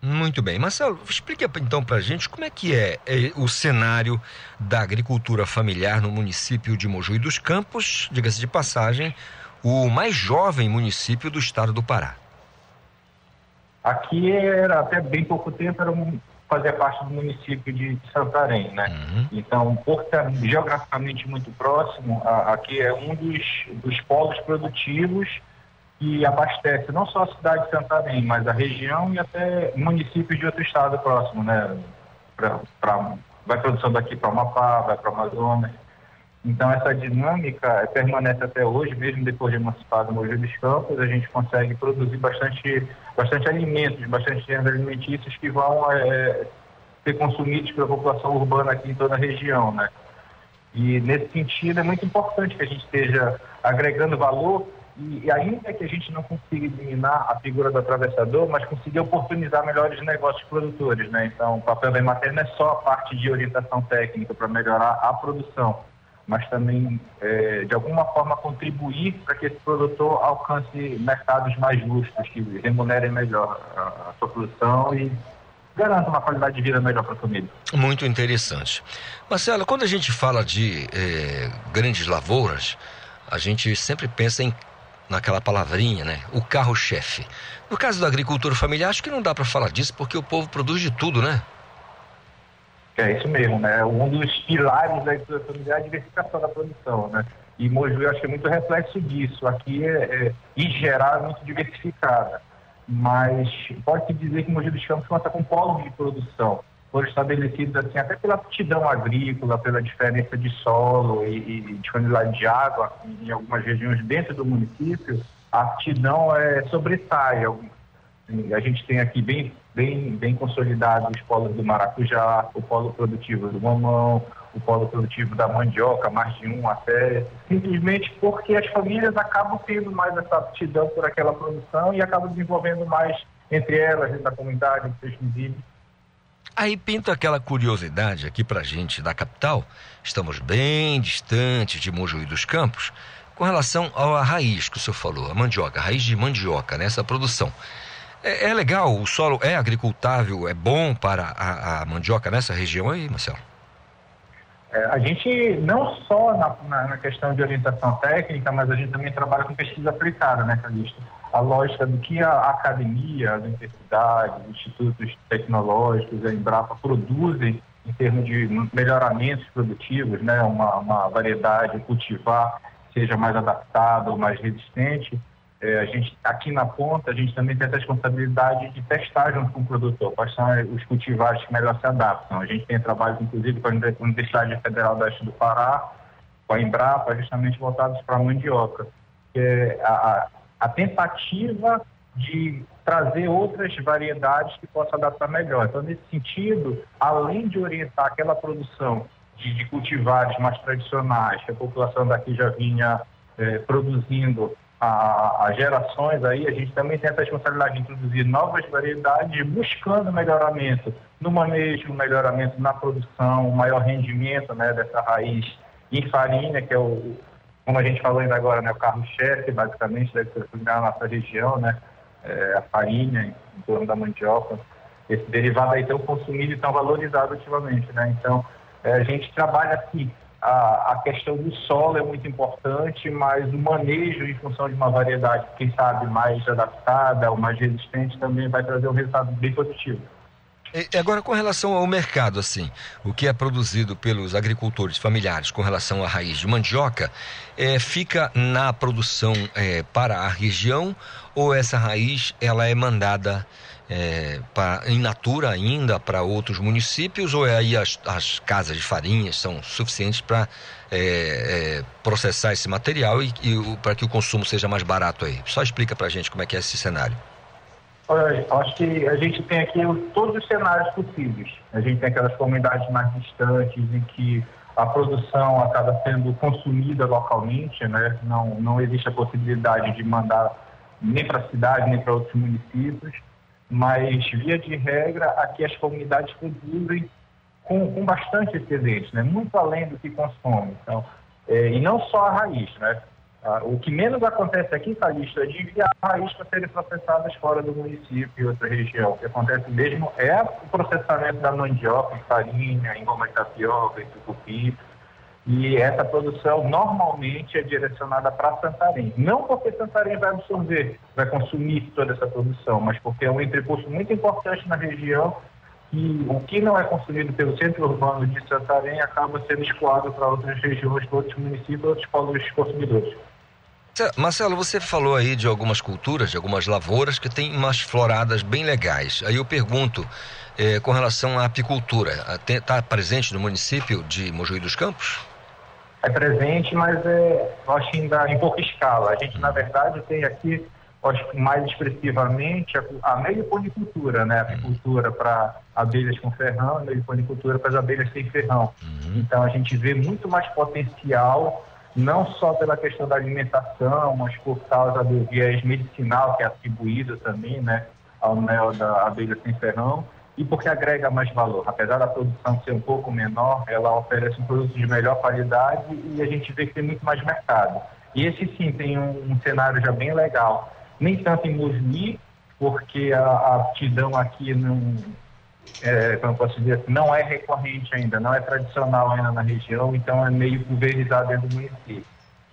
Muito bem. Marcelo, explica então para a gente como é que é, é, o cenário da agricultura familiar no município de Mojuí dos Campos, diga-se de passagem, o mais jovem município do estado do Pará. Aqui era até bem pouco tempo, era um, fazia parte do município de Santarém, né? Uhum. Então, por estar geograficamente muito próximo, a, aqui é um dos, dos polos produtivos que abastece não só a cidade de Santarém, mas a região e até municípios de outro estado próximo, né? Pra, pra vai produção daqui para Amapá, vai para Amazonas. Então, essa dinâmica permanece até hoje, mesmo depois de emancipado Mogi dos Campos, a gente consegue produzir bastante, bastante alimentos, bastante gêneros alimentícios que vão é, ser consumidos pela população urbana aqui em toda a região, né? E, nesse sentido, é muito importante que a gente esteja agregando valor e, ainda que a gente não consiga eliminar a figura do atravessador, mas conseguir oportunizar melhores negócios produtores, né? Então, o papel da Emater não é só a parte de orientação técnica para melhorar a produção, mas também, é, de alguma forma, contribuir para que esse produtor alcance mercados mais justos, que remunerem melhor a, a sua produção e garanta uma qualidade de vida melhor para a família. Muito interessante. Marcelo, quando a gente fala de é, grandes lavouras, a gente sempre pensa em naquela palavrinha, né? O carro-chefe. No caso da agricultura familiar, acho que não dá para falar disso porque o povo produz de tudo, né? É isso mesmo, né? Um dos pilares da agricultura familiar é a diversificação da produção, né? E eu acho que é muito reflexo disso. Aqui, é, é, em geral, é muito diversificada. mas pode-se dizer que Mogi dos Campos conta com polos de produção, foram estabelecidos assim, até pela aptidão agrícola, pela diferença de solo e, e disponibilidade de água em algumas regiões dentro do município, a aptidão é, sobressai. A gente tem aqui bem, bem, bem consolidados os polos do maracujá, o polo produtivo do mamão, o polo produtivo da mandioca, mais de um até, simplesmente porque as famílias acabam tendo mais essa aptidão por aquela produção e acabam desenvolvendo mais entre elas, dentro da comunidade, entre seus vizinhos. Aí pinta aquela curiosidade aqui pra gente da capital, estamos bem distantes de Mojuí dos Campos, com relação à raiz que o senhor falou, a mandioca, a raiz de mandioca nessa produção. É, é legal, o solo é agricultável, é bom para a, a mandioca nessa região aí, Marcelo? É, a gente não só na, na, na, questão de orientação técnica, mas a gente também trabalha com pesquisa aplicada, né, Calixto? A lógica do que a academia, as universidades, os institutos tecnológicos, a Embrapa produzem em termos de melhoramentos produtivos, né, uma, uma variedade cultivar seja mais adaptada ou mais resistente, é, a gente, aqui na ponta, a gente também tem a responsabilidade de testar junto com o produtor quais são os cultivares que melhor se adaptam. A gente tem trabalhos, inclusive, com a Universidade Federal do Oeste do Pará, com a Embrapa, justamente voltados para a mandioca. É a, a tentativa de trazer outras variedades que possam adaptar melhor. Então, nesse sentido, além de orientar aquela produção de, de cultivares mais tradicionais, que a população daqui já vinha é, produzindo a, a, gerações aí, a gente também tem essa responsabilidade de introduzir novas variedades, buscando melhoramento no manejo, melhoramento na produção, maior rendimento né, dessa raiz em farinha, que é o, como a gente falou ainda agora, né, o carro-chefe, basicamente, ser na nossa região, né, é, a farinha em torno da mandioca. Esse derivado aí tão consumido e tão valorizado ultimamente, né? Então, é, a gente trabalha assim, a, a, questão do solo é muito importante, mas o manejo em função de uma variedade, quem sabe, mais adaptada ou mais resistente, também vai trazer um resultado bem positivo. E agora, com relação ao mercado, assim, o que é produzido pelos agricultores familiares com relação à raiz de mandioca, é, fica na produção é, para a região ou essa raiz ela é mandada é, pra, in natura ainda para outros municípios ou é aí as, as casas de farinhas são suficientes para é, é, processar esse material e, e para que o consumo seja mais barato aí? Só explica para a gente como é que é esse cenário. Olha, acho que a gente tem aqui todos os cenários possíveis. A gente tem aquelas comunidades mais distantes em que a produção acaba sendo consumida localmente, né? não, não existe a possibilidade de mandar nem para a cidade, nem para outros municípios mas, via de regra, aqui as comunidades produzem com, com bastante excedente, né? muito além do que consomem. Então, é, e não só a raiz. Né? O que menos acontece aqui, Calixto, é de enviar a raiz para serem processadas fora do município e outra região. O que acontece mesmo é o processamento da mandioca em farinha, em goma de tapioca, em tucupi, e essa produção normalmente é direcionada para Santarém. Não porque Santarém vai absorver, vai consumir toda essa produção, mas porque é um entreposto muito importante na região e o que não é consumido pelo centro urbano de Santarém acaba sendo escoado para outras regiões, para outros municípios, outros polos consumidores. Marcelo, você falou aí de algumas culturas, de algumas lavouras que têm umas floradas bem legais. Aí eu pergunto, eh, com relação à apicultura, está presente no município de Mojuí dos Campos? É presente, mas é, eu acho ainda em pouca escala. A gente, na verdade, tem aqui, acho mais expressivamente, a, a meliponicultura, né? A apicultura para abelhas com ferrão, a meliponicultura para as abelhas sem ferrão. Uhum. Então, a gente vê muito mais potencial, não só pela questão da alimentação, mas por causa do viés medicinal que é atribuído também, né? Ao mel da abelha sem ferrão e porque agrega mais valor. Apesar da produção ser um pouco menor, ela oferece um produto de melhor qualidade e a gente vê que tem muito mais mercado. E esse sim tem um, um cenário já bem legal. Nem tanto em Mogi, porque a, a aptidão aqui não, é, como posso dizer, não é recorrente ainda, não é tradicional ainda na região, então é meio pulverizado dentro do município.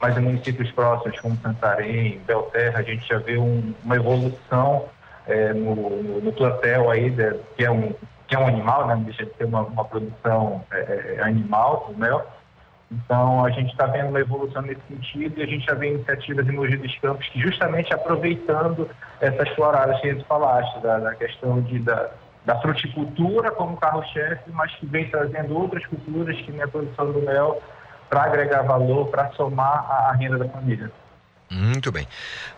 Mas em municípios próximos, como Santarém, Belterra, a gente já vê um, uma evolução é, no, no, no plantel aí, de, que, é um, que é um animal, né? não deixa de ser uma, uma produção é, é animal do mel, Então, a gente está vendo uma evolução nesse sentido e a gente já vê iniciativas em Mogi dos Campos que justamente aproveitando essas floradas que eles falaste, da, da questão de, da, da fruticultura como carro-chefe, mas que vem trazendo outras culturas que nem a produção do mel para agregar valor, para somar a, a renda da família. Muito bem.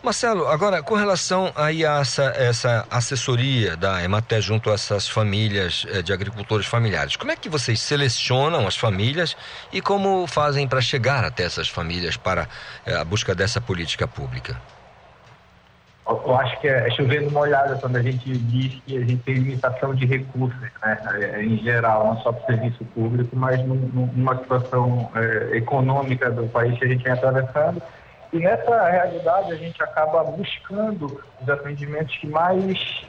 Marcelo, agora com relação aí a essa, essa assessoria da Ematé junto a essas famílias eh, de agricultores familiares, como é que vocês selecionam as famílias e como fazem para chegar até essas famílias para eh, a busca dessa política pública? Eu acho que é, é chovendo uma olhada quando a gente diz que a gente tem limitação de recursos, né? É, em geral, não só para o serviço público, mas num, numa situação é, econômica do país que a gente vem atravessando e nessa realidade a gente acaba buscando os atendimentos que mais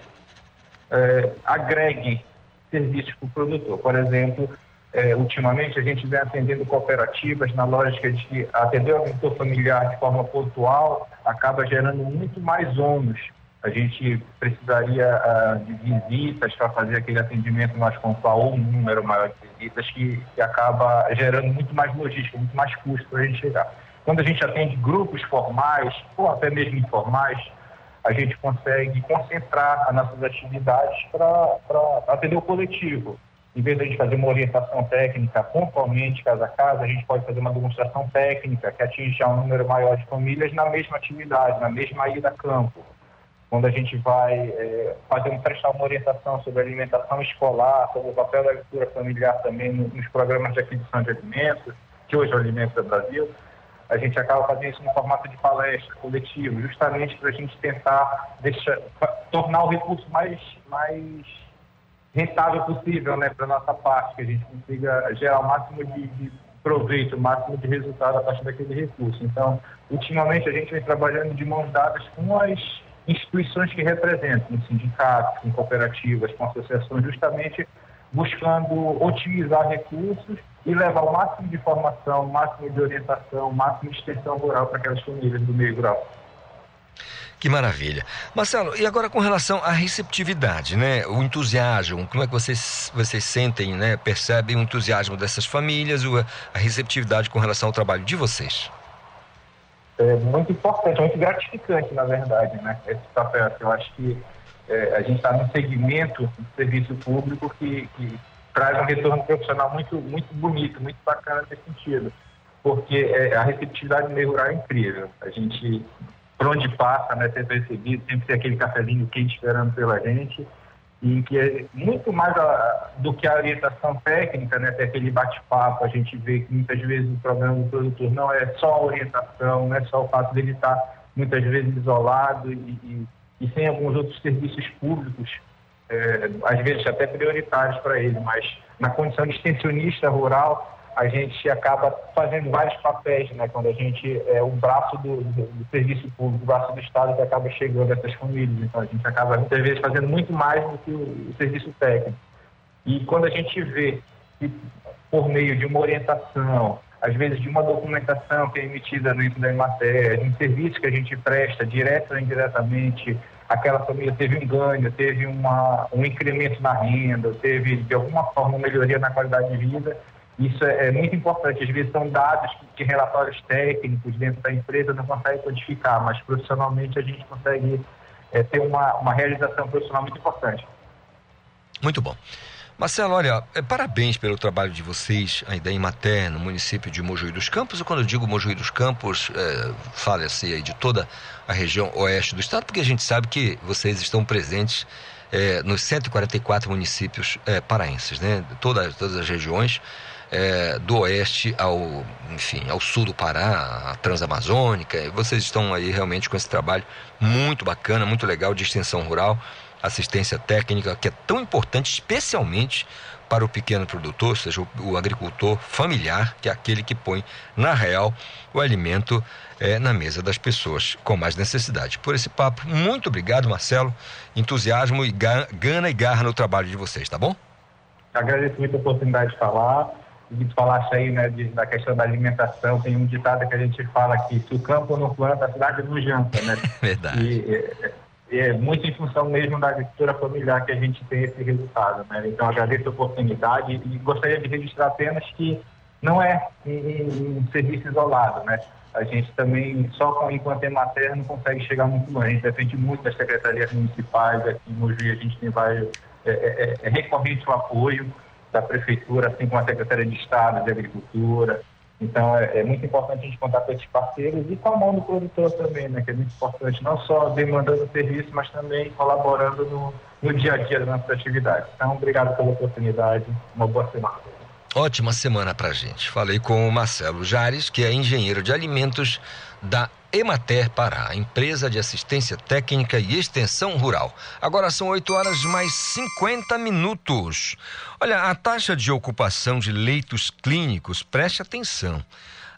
é, agreguem serviços para o produtor. Por exemplo, é, ultimamente a gente vem atendendo cooperativas na lógica de que atender o agricultor familiar de forma pontual acaba gerando muito mais ônus. A gente precisaria uh, de visitas para fazer aquele atendimento mais pontual ou um número maior de visitas que, que acaba gerando muito mais logística, muito mais custo para a gente chegar. Quando a gente atende grupos formais ou até mesmo informais, a gente consegue concentrar as nossas atividades para atender o coletivo. Em vez de a gente fazer uma orientação técnica pontualmente, casa a casa, a gente pode fazer uma demonstração técnica que atinge um número maior de famílias na mesma atividade, na mesma ida a campo. Quando a gente vai é, fazer um, prestar uma orientação sobre alimentação escolar, sobre o papel da agricultura familiar também nos programas de aquisição de alimentos, que hoje é o Alimento do Brasil, a gente acaba fazendo isso no formato de palestra coletivo, justamente para a gente tentar deixar, tornar o recurso mais, mais rentável possível né, para nossa parte, que a gente consiga gerar o máximo de, de proveito, o máximo de resultado a partir daquele recurso. Então, ultimamente a gente vem trabalhando de mãos dadas com as instituições que representam, sindicatos, com cooperativas, com associações, justamente buscando otimizar recursos e levar o máximo de informação, o máximo de orientação, o máximo de extensão rural para aquelas famílias do meio rural. Que maravilha. Marcelo, e agora com relação à receptividade, né? O entusiasmo, como é que vocês, vocês sentem, né? Percebem o entusiasmo dessas famílias, a receptividade com relação ao trabalho de vocês? É muito importante, muito gratificante, na verdade, né? Esse papel. Eu acho que é, a gente está num segmento de serviço público que, que traz um retorno profissional muito, muito bonito, muito bacana nesse sentido. Porque é, a receptividade no meio rural é incrível. A gente, por onde passa, né, sempre recebido, sempre tem aquele cafezinho quente esperando pela gente. E que é muito mais a, do que a orientação técnica, né, ter aquele bate-papo. A gente vê que muitas vezes o problema do produtor não é só a orientação, não é só o fato dele estar muitas vezes isolado e, e, e sem alguns outros serviços públicos é, às vezes até prioritários para ele, mas na condição de extensionista rural, a gente acaba fazendo vários papéis, né? Quando a gente é o braço do, do, do, serviço público, o braço do Estado que acaba chegando a essas famílias. Então a gente acaba muitas vezes fazendo muito mais do que o, o serviço técnico. E quando a gente vê que por meio de uma orientação, às vezes de uma documentação que é emitida dentro da matéria, de um serviço que a gente presta, direto ou indiretamente, aquela família teve um ganho, teve uma, um incremento na renda, teve de alguma forma uma melhoria na qualidade de vida. Isso é, é muito importante. Às vezes são dados que, que, relatórios técnicos dentro da empresa não conseguem codificar, mas profissionalmente a gente consegue é, ter uma, uma realização profissional muito importante. Muito bom. Marcelo, olha, é, parabéns pelo trabalho de vocês aí da Imaté, no município de Mojuí dos Campos. E quando eu digo Mojuí dos Campos, é, fala-se aí de toda a região oeste do estado, porque a gente sabe que vocês estão presentes é, nos 144 municípios é, paraenses, né? Todas, todas as regiões. É, do oeste ao, enfim, ao sul do Pará, a Transamazônica. Vocês estão aí realmente com esse trabalho muito bacana, muito legal de extensão rural assistência técnica, que é tão importante, especialmente para o pequeno produtor, ou seja, o, agricultor familiar, que é aquele que põe na real o alimento é, na mesa das pessoas com mais necessidade. Por esse papo, muito obrigado, Marcelo. Entusiasmo e gana e garra no trabalho de vocês, tá bom? Agradeço muito a oportunidade de falar. E tu falaste aí, né, de, da questão da alimentação, tem um ditado que a gente fala aqui, se o campo não planta, a cidade não janta, né? Verdade. E, é, é muito em função mesmo da agricultura familiar que a gente tem esse resultado. Né? Então, agradeço a oportunidade e gostaria de registrar apenas que não é um, serviço isolado, né? A gente também, só com enquanto é materno, consegue chegar muito longe. A gente depende muito das secretarias municipais. Aqui em Mogi a gente tem vários, é, é, é recorrente o apoio da prefeitura, assim como a Secretaria de Estado de Agricultura. Então é, é, muito importante a gente contar com esses parceiros e com a mão do produtor também, né? Que é muito importante, não só demandando serviço, mas também colaborando no, no dia a dia da nossa atividade. Então, obrigado pela oportunidade. Uma boa semana ótima semana para gente. Falei com o Marcelo Jares, que é engenheiro de alimentos da Emater Pará, empresa de assistência técnica e extensão rural. Agora são 8 horas mais 50 minutos. Olha, a taxa de ocupação de leitos clínicos, preste atenção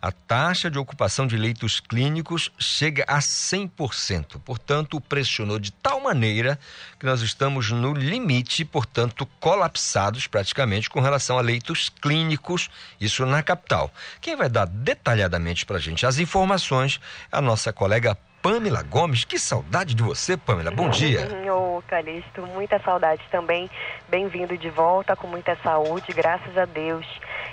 a taxa de ocupação de leitos clínicos chega a 100%. Portanto, pressionou de tal maneira que nós estamos no limite, portanto, colapsados praticamente com relação a leitos clínicos, isso na capital. Quem vai dar detalhadamente para a gente as informações é a nossa colega Pamela Gomes. Que saudade de você, Pamela. Bom dia. Ô, Calixto, muita saudade também. Bem-vindo de volta com muita saúde, graças a Deus.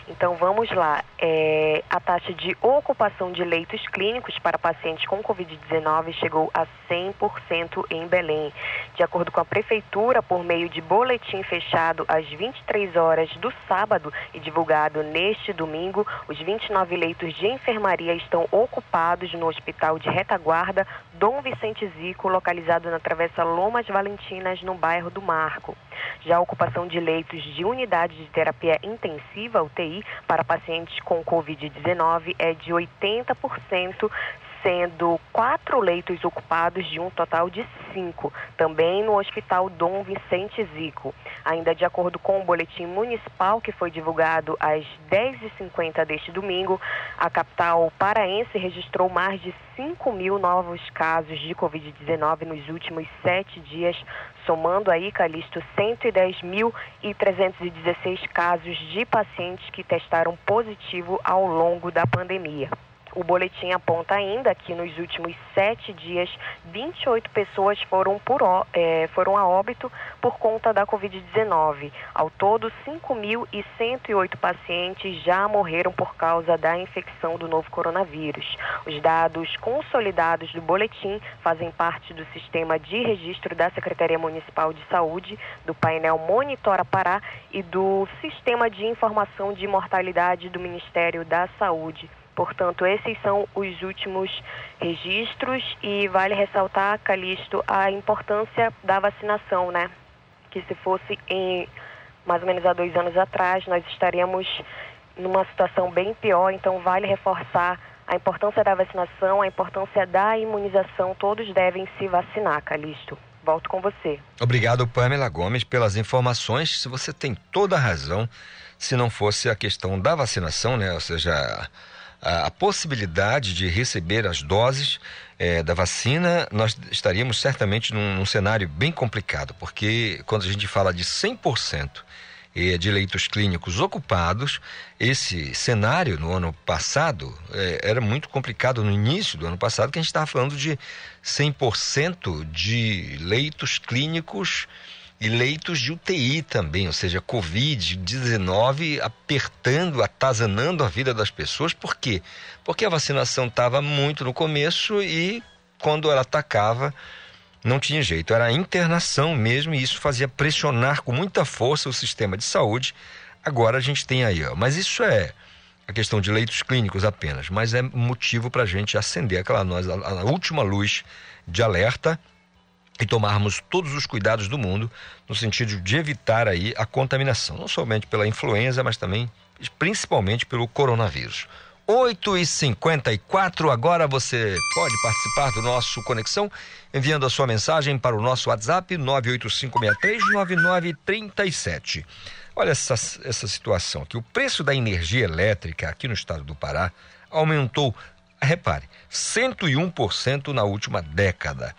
Então vamos lá. É, a taxa de ocupação de leitos clínicos para pacientes com Covid-19 chegou a 100% em Belém. De acordo com a Prefeitura, por meio de boletim fechado às 23 horas do sábado e divulgado neste domingo, os 29 leitos de enfermaria estão ocupados no Hospital de Retaguarda Dom Vicente Zico, localizado na Travessa Lomas Valentinas, no bairro do Marco. Já a ocupação de leitos de unidade de terapia intensiva, UTI, para pacientes com Covid-19 é de 80%, sendo quatro leitos ocupados de um total de cinco, também no Hospital Dom Vicente Zico. Ainda de acordo com o boletim municipal que foi divulgado às 10h50 deste domingo, a capital paraense registrou mais de 5 mil novos casos de Covid-19 nos últimos sete dias, somando aí, Calixto, 110.316 casos de pacientes que testaram positivo ao longo da pandemia. O boletim aponta ainda que nos últimos sete dias, 28 pessoas foram, por, é, foram a óbito por conta da Covid-19. Ao todo, 5.108 pacientes já morreram por causa da infecção do novo coronavírus. Os dados consolidados do boletim fazem parte do sistema de registro da Secretaria Municipal de Saúde, do painel Monitora Pará e do Sistema de Informação de Mortalidade do Ministério da Saúde. Portanto, esses são os últimos registros e vale ressaltar, Calixto, a importância da vacinação, né? Que se fosse em mais ou menos há dois anos atrás, nós estaríamos numa situação bem pior, então vale reforçar a importância da vacinação, a importância da imunização, todos devem se vacinar, Calixto. Volto com você. Obrigado, Pamela Gomes, pelas informações. Se você tem toda a razão, se não fosse a questão da vacinação, né? Ou seja, a, a possibilidade de receber as doses é, da vacina, nós estaríamos certamente num, num, cenário bem complicado, porque quando a gente fala de 100% é, de leitos clínicos ocupados, esse cenário no ano passado é, era muito complicado no início do ano passado, que a gente estava falando de 100% de leitos clínicos ocupados e leitos de UTI também, ou seja, Covid-19 apertando, atazanando a vida das pessoas. Por quê? Porque a vacinação estava muito no começo e quando ela atacava, não tinha jeito, era a internação mesmo e isso fazia pressionar com muita força o sistema de saúde. Agora a gente tem aí, ó, mas isso é a questão de leitos clínicos apenas, mas é motivo para a gente acender aquela nós, a, a última luz de alerta e tomarmos todos os cuidados do mundo no sentido de evitar aí a contaminação, não somente pela influenza, mas também principalmente pelo coronavírus. 8 e 54 agora você pode participar do nosso Conexão enviando a sua mensagem para o nosso WhatsApp 985639937. Olha essa, essa situação aqui. O preço da energia elétrica aqui no estado do Pará aumentou, repare, 101% na última década.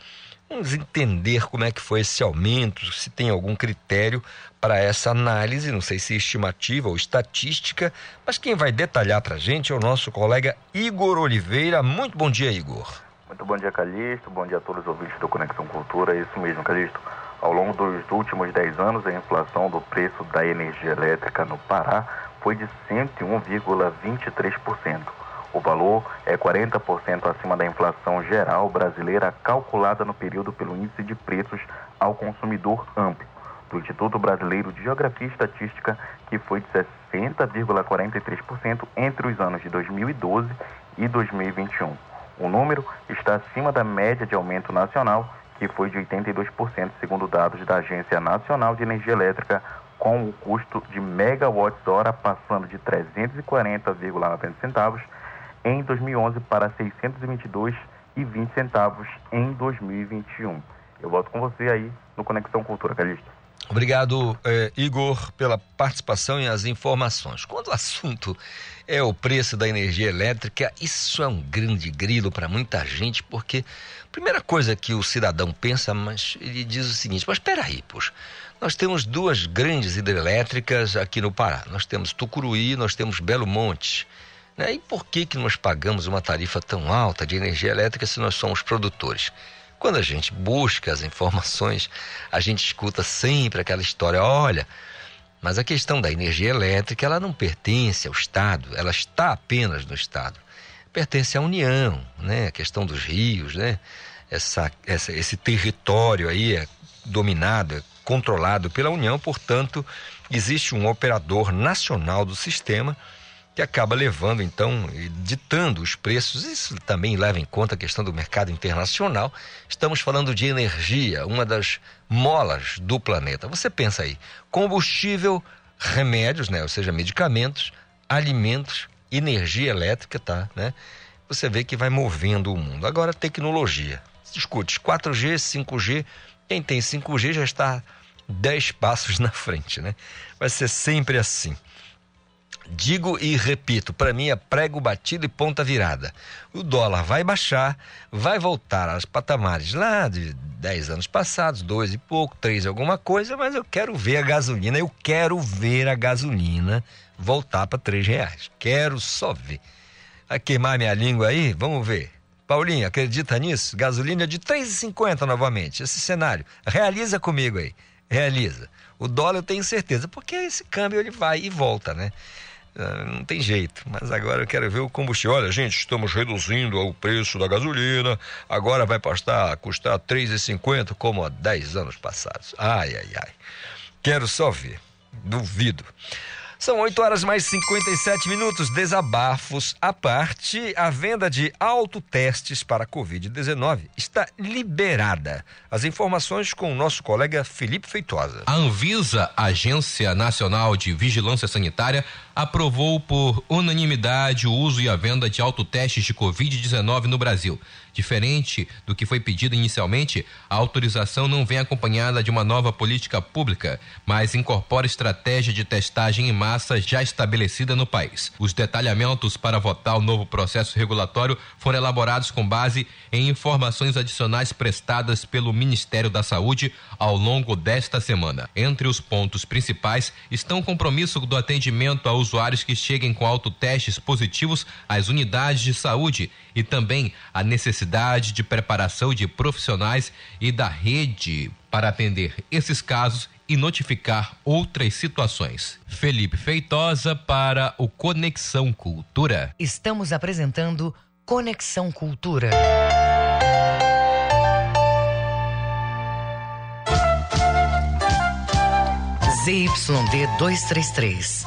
Vamos entender como é que foi esse aumento, se tem algum critério para essa análise, não sei se estimativa ou estatística, mas quem vai detalhar para a gente é o nosso colega Igor Oliveira. Muito bom dia, Igor. Muito bom dia, Calixto. Bom dia a todos os ouvintes do Conexão Cultura. É isso mesmo, Calixto. Ao longo dos últimos 10 anos, a inflação do preço da energia elétrica no Pará foi de 101,23%. O valor é 40% acima da inflação geral brasileira calculada no período pelo Índice de Preços ao Consumidor Amplo do Instituto Brasileiro de Geografia e Estatística, que foi de 60,43% entre os anos de 2012 e 2021. O número está acima da média de aumento nacional, que foi de 82%, segundo dados da Agência Nacional de Energia Elétrica, com o custo de megawatts-hora passando de 340,90 centavos em 2011 para 622,20 centavos em 2021. Eu volto com você aí no Conexão Cultura, Calixto. Obrigado, eh, Igor, pela participação e as informações. Quando o assunto é o preço da energia elétrica, isso é um grande grilo para muita gente, porque a primeira coisa que o cidadão pensa, mas ele diz o seguinte: mas espera aí, poxa, nós temos duas grandes hidrelétricas aqui no Pará. Nós temos Tucuruí, nós temos Belo Monte. Né? E por que, que nós pagamos uma tarifa tão alta de energia elétrica se nós somos produtores? Quando a gente busca as informações, a gente escuta sempre aquela história: olha, mas a questão da energia elétrica ela não pertence ao Estado, ela está apenas no Estado. Pertence à União, né? A questão dos rios, né? Essa, essa, esse território aí é dominado, é controlado pela União, portanto, existe um operador nacional do sistema que acaba levando então ditando os preços. Isso também leva em conta a questão do mercado internacional. Estamos falando de energia, uma das molas do planeta. Você pensa aí, combustível, remédios, né, ou seja, medicamentos, alimentos, energia elétrica, tá, né? Você vê que vai movendo o mundo. Agora tecnologia. Escute, 4G, 5G, quem tem 5G já está 10 passos na frente, né? Vai ser sempre assim. Digo e repito, para mim é prego batido e ponta virada. O dólar vai baixar, vai voltar aos patamares lá de 10 anos passados, dois e pouco, três alguma coisa, mas eu quero ver a gasolina, eu quero ver a gasolina voltar para três reais. Quero só ver. Vai queimar minha língua aí? Vamos ver. Paulinho, acredita nisso? Gasolina de 3,50 novamente. Esse cenário. Realiza comigo aí. Realiza. O dólar eu tenho certeza, porque esse câmbio ele vai e volta, né? Ah, não tem jeito. Mas agora eu quero ver o combustível. Olha, gente, estamos reduzindo o preço da gasolina. Agora vai custar, custar 3,50 como há 10 anos passados. Ai, ai, ai. Quero só ver. Duvido. São 8 horas mais 57 minutos. Desabafos à parte, a venda de autotestes para Covid-19 está liberada. As informações com o nosso colega Felipe Feitosa. A Anvisa, Agência Nacional de Vigilância Sanitária, aprovou por unanimidade o uso e a venda de autotestes de Covid-19 no Brasil. Diferente do que foi pedido inicialmente, a autorização não vem acompanhada de uma nova política pública, mas incorpora estratégia de testagem em massa já estabelecida no país. Os detalhamentos para votar o novo processo regulatório foram elaborados com base em informações adicionais prestadas pelo Ministério da Saúde ao longo desta semana. Entre os pontos principais estão o compromisso do atendimento a usuários que cheguem com autotestes positivos às unidades de saúde e também a necessidade de preparação de profissionais e da rede para atender esses casos e notificar outras situações. Felipe Feitosa para o Conexão Cultura. Estamos apresentando Conexão Cultura. ZYD 233,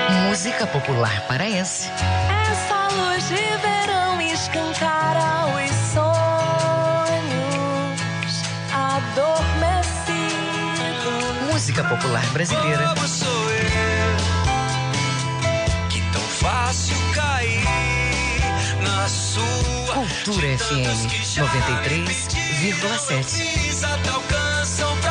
música popular paraense. Essa luz de verão escancara os sonhos adormecidos. Música popular brasileira. Como sou eu, que tão fácil cair na sua. Cultura FM 93,7.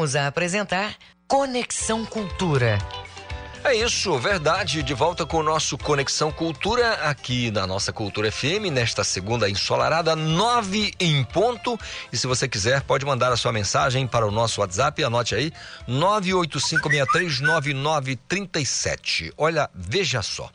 Voltamos a apresentar Conexão Cultura. É isso, verdade. De volta com o nosso Conexão Cultura aqui na nossa Cultura FM, nesta segunda ensolarada, nove em ponto. E se você quiser, pode mandar a sua mensagem para o nosso WhatsApp, anote aí, 985639937. Olha, veja só.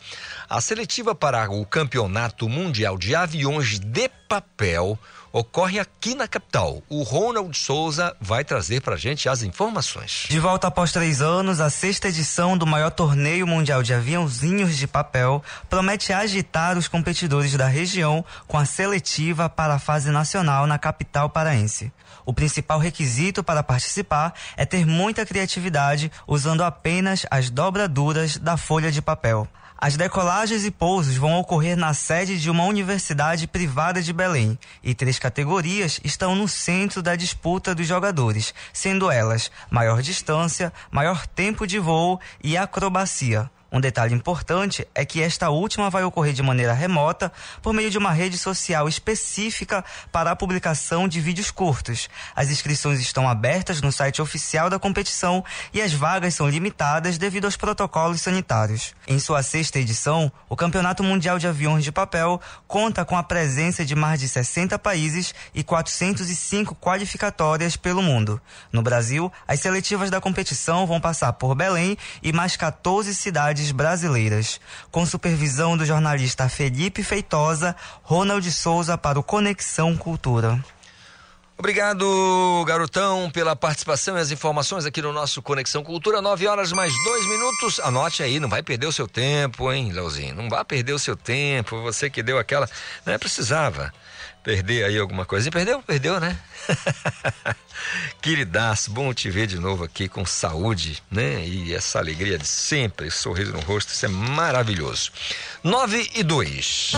A seletiva para o Campeonato Mundial de Aviões de Papel ocorre aqui na capital. O Ronald Souza vai trazer para gente as informações. De volta após três anos, a sexta edição do maior torneio mundial de aviãozinhos de papel promete agitar os competidores da região com a seletiva para a fase nacional na capital paraense. O principal requisito para participar é ter muita criatividade usando apenas as dobraduras da folha de papel. As decolagens e pousos vão ocorrer na sede de uma universidade privada de Belém e três categorias estão no centro da disputa dos jogadores, sendo elas maior distância, maior tempo de voo e acrobacia. Um detalhe importante é que esta última vai ocorrer de maneira remota por meio de uma rede social específica para a publicação de vídeos curtos. As inscrições estão abertas no site oficial da competição e as vagas são limitadas devido aos protocolos sanitários. Em sua sexta edição, o Campeonato Mundial de Aviões de Papel conta com a presença de mais de 60 países e 405 qualificatórias pelo mundo. No Brasil, as seletivas da competição vão passar por Belém e mais 14 cidades brasileiras. Com supervisão do jornalista Felipe Feitosa, Ronald Souza para o Conexão Cultura. Obrigado, garotão, pela participação e as informações aqui no nosso Conexão Cultura. Nove horas mais dois minutos. Anote aí, não vai perder o seu tempo, hein, Leozinho? Não vai perder o seu tempo. Você que deu aquela. Não é precisava perder aí alguma coisa. Perdeu? Perdeu, né? Queridaço, bom te ver de novo aqui com saúde, né? E essa alegria de sempre, sorriso no rosto, isso é maravilhoso. Nove e dois.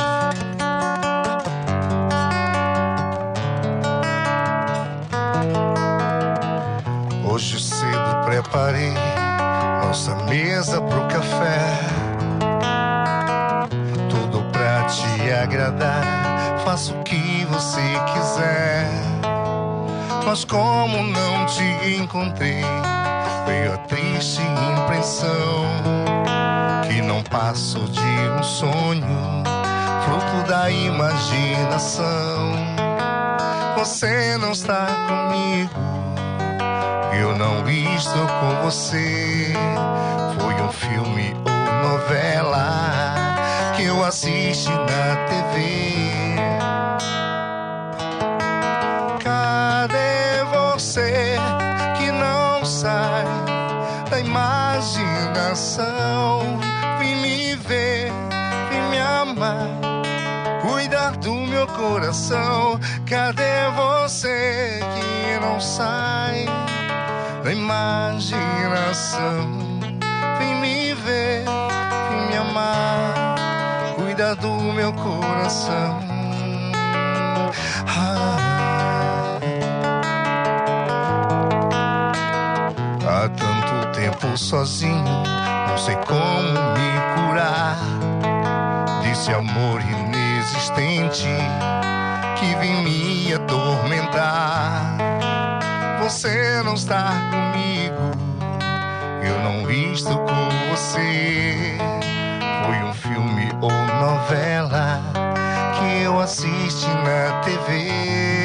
Hoje cedo preparei nossa mesa pro café. Tudo pra te agradar, faço o que você quiser. Mas como não te encontrei, veio a triste impressão que não passo de um sonho, fruto da imaginação. Você não está comigo eu não estou com você. Foi um filme ou novela que eu assisti na TV. Você que não sai da imaginação? Vem me ver, vem me amar, cuidar do meu coração. Cadê você que não sai? da imaginação. Vem me ver, vem me amar, cuida do meu coração. Sozinho, não sei como me curar desse amor inexistente que vem me atormentar você não está comigo, eu não estou com você. Foi um filme ou novela que eu assisti na TV.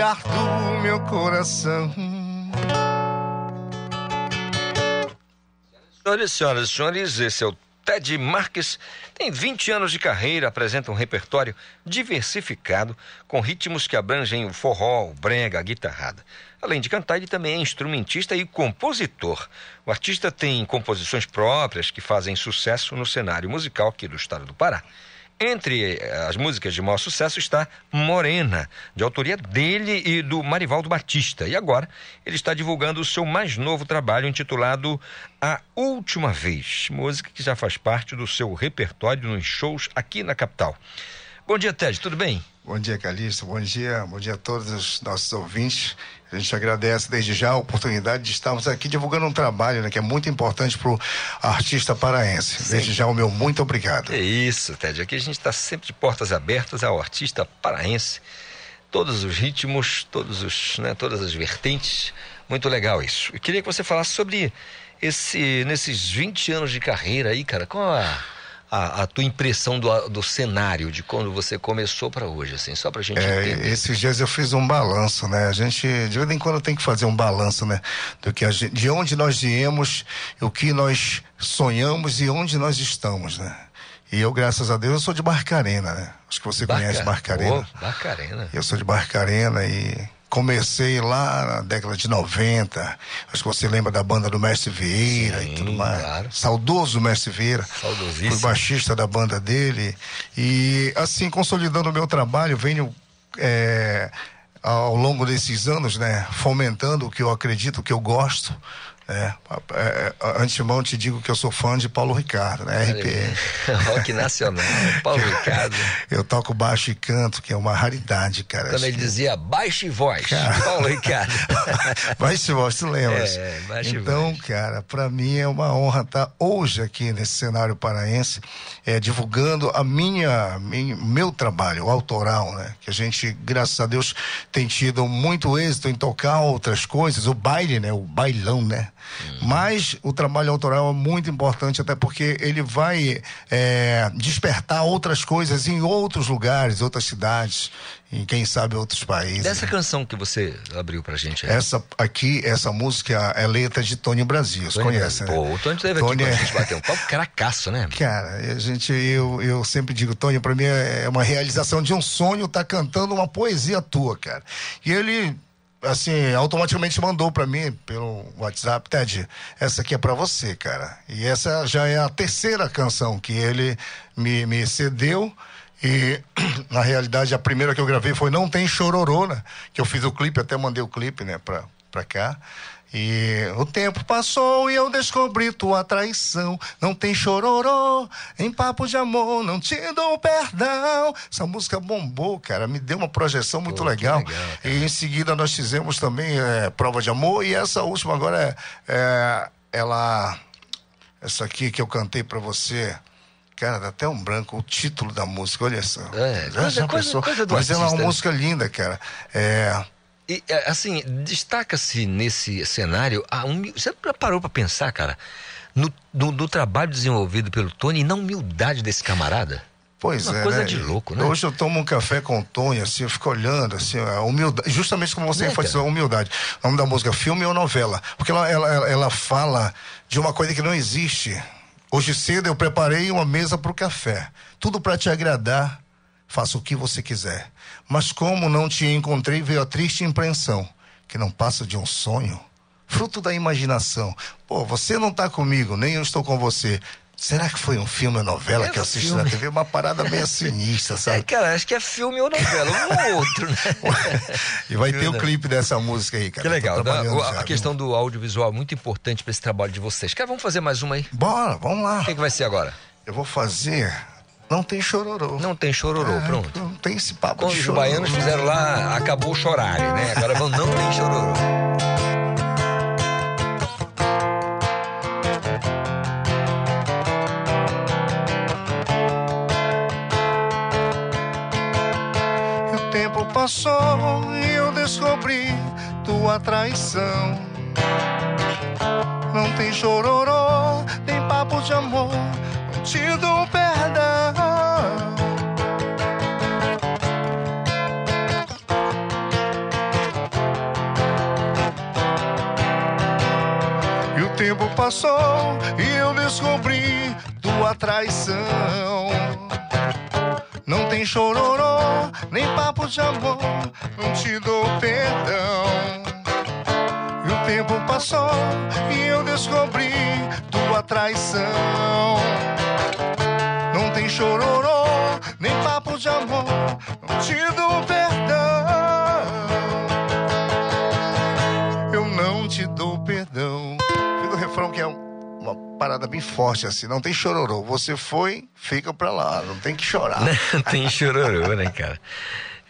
Cuidar do meu coração. Senhoras, senhoras e senhores, esse é o Ted Marques. Tem 20 anos de carreira, apresenta um repertório diversificado com ritmos que abrangem o forró, o brega, a guitarrada. Além de cantar, ele também é instrumentista e compositor. O artista tem composições próprias que fazem sucesso no cenário musical aqui do estado do Pará. Entre eh, as músicas de maior sucesso está Morena, de autoria dele e do Marivaldo Batista. E agora ele está divulgando o seu mais novo trabalho intitulado A Última Vez, música que já faz parte do seu repertório nos shows aqui na capital. Bom dia, Ted, tudo bem? Bom dia, Calixto. Bom dia, bom dia a todos os nossos ouvintes. A gente agradece desde já a oportunidade de estarmos aqui divulgando um trabalho né, que é muito importante para o artista paraense. Sim. Desde já o meu muito obrigado. É isso, Ted. Aqui a gente está sempre de portas abertas ao artista paraense. Todos os ritmos, todos os, né, todas as vertentes. Muito legal isso. Eu queria que você falasse sobre esse, nesses 20 anos de carreira aí, cara, qual a a, a, tua impressão do, do cenário de quando você começou para hoje, assim, só para a gente é, entender. Esses dias eu fiz um balanço, né? A gente, de vez em quando, tem que fazer um balanço, né? Do que gente, de onde nós viemos, o que nós sonhamos e onde nós estamos, né? E eu, graças a Deus, eu sou de Barcarena, né? Acho que você Barca... conhece Barcarena. Oh, Barcarena. Eu sou de Barcarena e comecei lá na década de 90. Acho que você lembra da banda do Mestre Vieira Sim, e tudo mais. Claro. Saudoso Mestre Vieira. Fui baixista da banda dele. E assim, consolidando o meu trabalho, venho. É, ao longo desses anos, né, fomentando o que eu acredito, o que eu gosto, é, é, antemão te digo que eu sou fã de Paulo Ricardo, né? RPM. Rock nacional, Paulo Ricardo. Eu toco baixo e canto, que é uma raridade, cara. Quando ele que... dizia baixo e voz, cara... Paulo Ricardo. baixo e voz, tu lembras? É, baixo então, e voz. cara, para mim é uma honra estar hoje aqui nesse cenário paraense, é, divulgando a minha, minha, meu trabalho, autoral, né? Que a gente, graças a Deus, tem tido muito êxito em tocar outras coisas, o baile, né? O bailão, né? Hum. Mas o trabalho autoral é muito importante, até porque ele vai é, despertar outras coisas em outros lugares, outras cidades, em quem sabe outros países. Dessa canção que você abriu pra gente aí. Essa aqui, essa música é letra de Tony Brasil, você conhece, né? Pô, o Tony teve Tony aqui é... a gente bater um papo cracaço, né? Cara, a gente, eu, eu sempre digo, Tony, pra mim é uma realização de um sonho estar tá cantando uma poesia tua, cara. E ele assim, automaticamente mandou para mim pelo WhatsApp, Ted, essa aqui é para você, cara. E essa já é a terceira canção que ele me, me cedeu. E, na realidade, a primeira que eu gravei foi Não Tem Chororô, né? Que eu fiz o clipe, até mandei o clipe, né, pra, pra cá. E o tempo passou e eu descobri tua traição. Não tem chororô, em papo de amor, não te dou perdão. Essa música bombou, cara, me deu uma projeção muito Pô, legal. legal e em seguida nós fizemos também é, Prova de Amor e essa última agora é, é ela. Essa aqui que eu cantei para você. Cara, dá até um branco o título da música, olha só. É, já, já coisa, coisa Mas ela é uma né? música linda, cara. É. E, é, assim, destaca-se nesse cenário. A. Você parou para pensar, cara, no, no, no, trabalho desenvolvido pelo Tony e na humildade desse camarada? Pois Uma é. coisa né? de louco, né? Hoje eu tomo um café com o Tony, assim, eu fico olhando, assim, a humildade. Justamente como você é, enfatizou, a humildade. O nome da música, filme ou novela? Porque ela, ela, ela fala de uma coisa que não existe. Hoje cedo eu preparei uma mesa para o café. Tudo para te agradar faça o que você quiser. Mas como não te encontrei, veio a triste impressão, que não passa de um sonho, fruto da imaginação. Pô, você não está comigo, nem eu estou com você. Será que foi um filme ou novela é que eu assisti filme. na TV? Uma parada meio sinistra, sabe? É, cara, acho que é filme ou novela, um ou outro, né? e vai ter o clipe dessa música aí, cara. Que legal. A, a questão do audiovisual é muito importante para esse trabalho de vocês. Cara, vamos fazer mais uma aí? Bora, vamos lá. O que, que vai ser agora? Eu vou fazer não tem chororô. Não tem chororô, é, pronto. Não tem esse papo Quando de os baianos fizeram lá, acabou chorar, né? Agora vão, não tem chororô. o tempo passou e eu descobri tua traição. Não tem chororô, nem papo de amor te dou perdão. E o tempo passou e eu descobri tua traição. Não tem chororô, nem papo de amor, não te dou perdão. tempo passou e eu descobri tua traição. Não tem chororô, nem papo de amor, não te dou perdão. Eu não te dou perdão. Fica o refrão que é uma parada bem forte assim, não tem chororô. Você foi, fica pra lá, não tem que chorar. Não tem chororô, né, cara?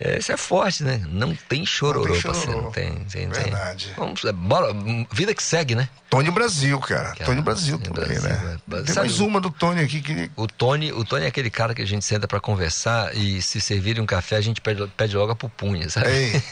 É, Isso é forte, né? Não tem chororô, Não tem parceiro. chororô. Não tem, tem, tem. Verdade. Vamos, é, bora, hum, vida que segue, né? Tony Brasil, cara. Tony Brasil também, né? Tem Sabe mais uma do Tony aqui que. O Tony, o Tony é aquele cara que a gente senta pra conversar e se servirem um café, a gente pede, pede logo a pupunha, sabe? Ei.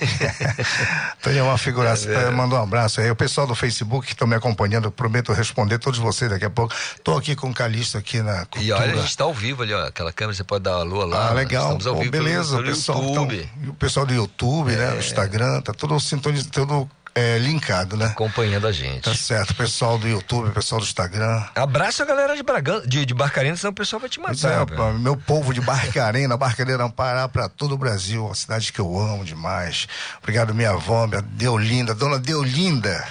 Tony é uma figuraça. É. É, Manda um abraço aí. O pessoal do Facebook que estão me acompanhando, eu prometo responder todos vocês daqui a pouco. Tô aqui com o Calixto aqui na cultura. E olha, a gente tá ao vivo ali, ó. Aquela câmera, você pode dar uma lua lá. Ah, legal. Estamos ao Pô, vivo beleza, pelo, o pessoal, pelo YouTube. É. então, e o pessoal do YouTube, né? O Instagram, tá tudo sintonizado, tudo é, linkado, né? Acompanhando a gente. Tá certo. Pessoal do YouTube, pessoal do Instagram. Abraço a galera de Bragança, de, de Barcarena, senão o pessoal vai te é, matar. pá, meu povo de Barcarena, Barcarena Pará, para todo o Brasil, uma cidade que eu amo demais. Obrigado, minha avó, minha Deolinda, dona Deolinda,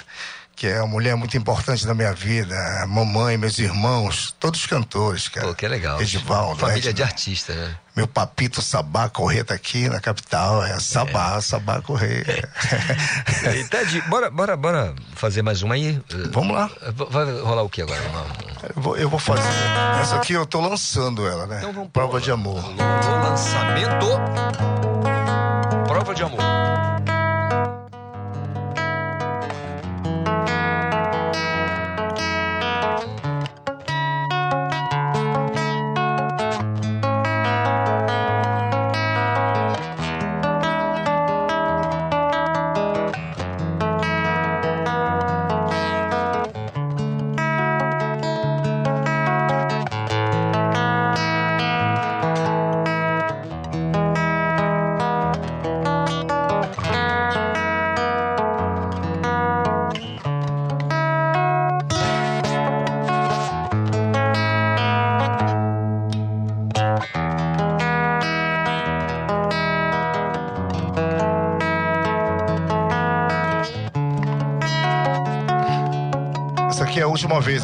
que é uma mulher muito importante na minha vida. A mamãe, meus irmãos, todos cantores, cara. Pô, que legal. Edivaldo, Família Edna. de artista, né? Meu papito Sabá Corrêa tá aqui na capital, é Sabá, Sabá Corrêa. E, Ted, bora, bora, bora fazer mais uma aí? Vamos lá. Vai rolar o que agora? Eu vou, eu vou fazer. Essa aqui eu tô lançando ela, né? Prova de amor. Lançamento. Prova de amor.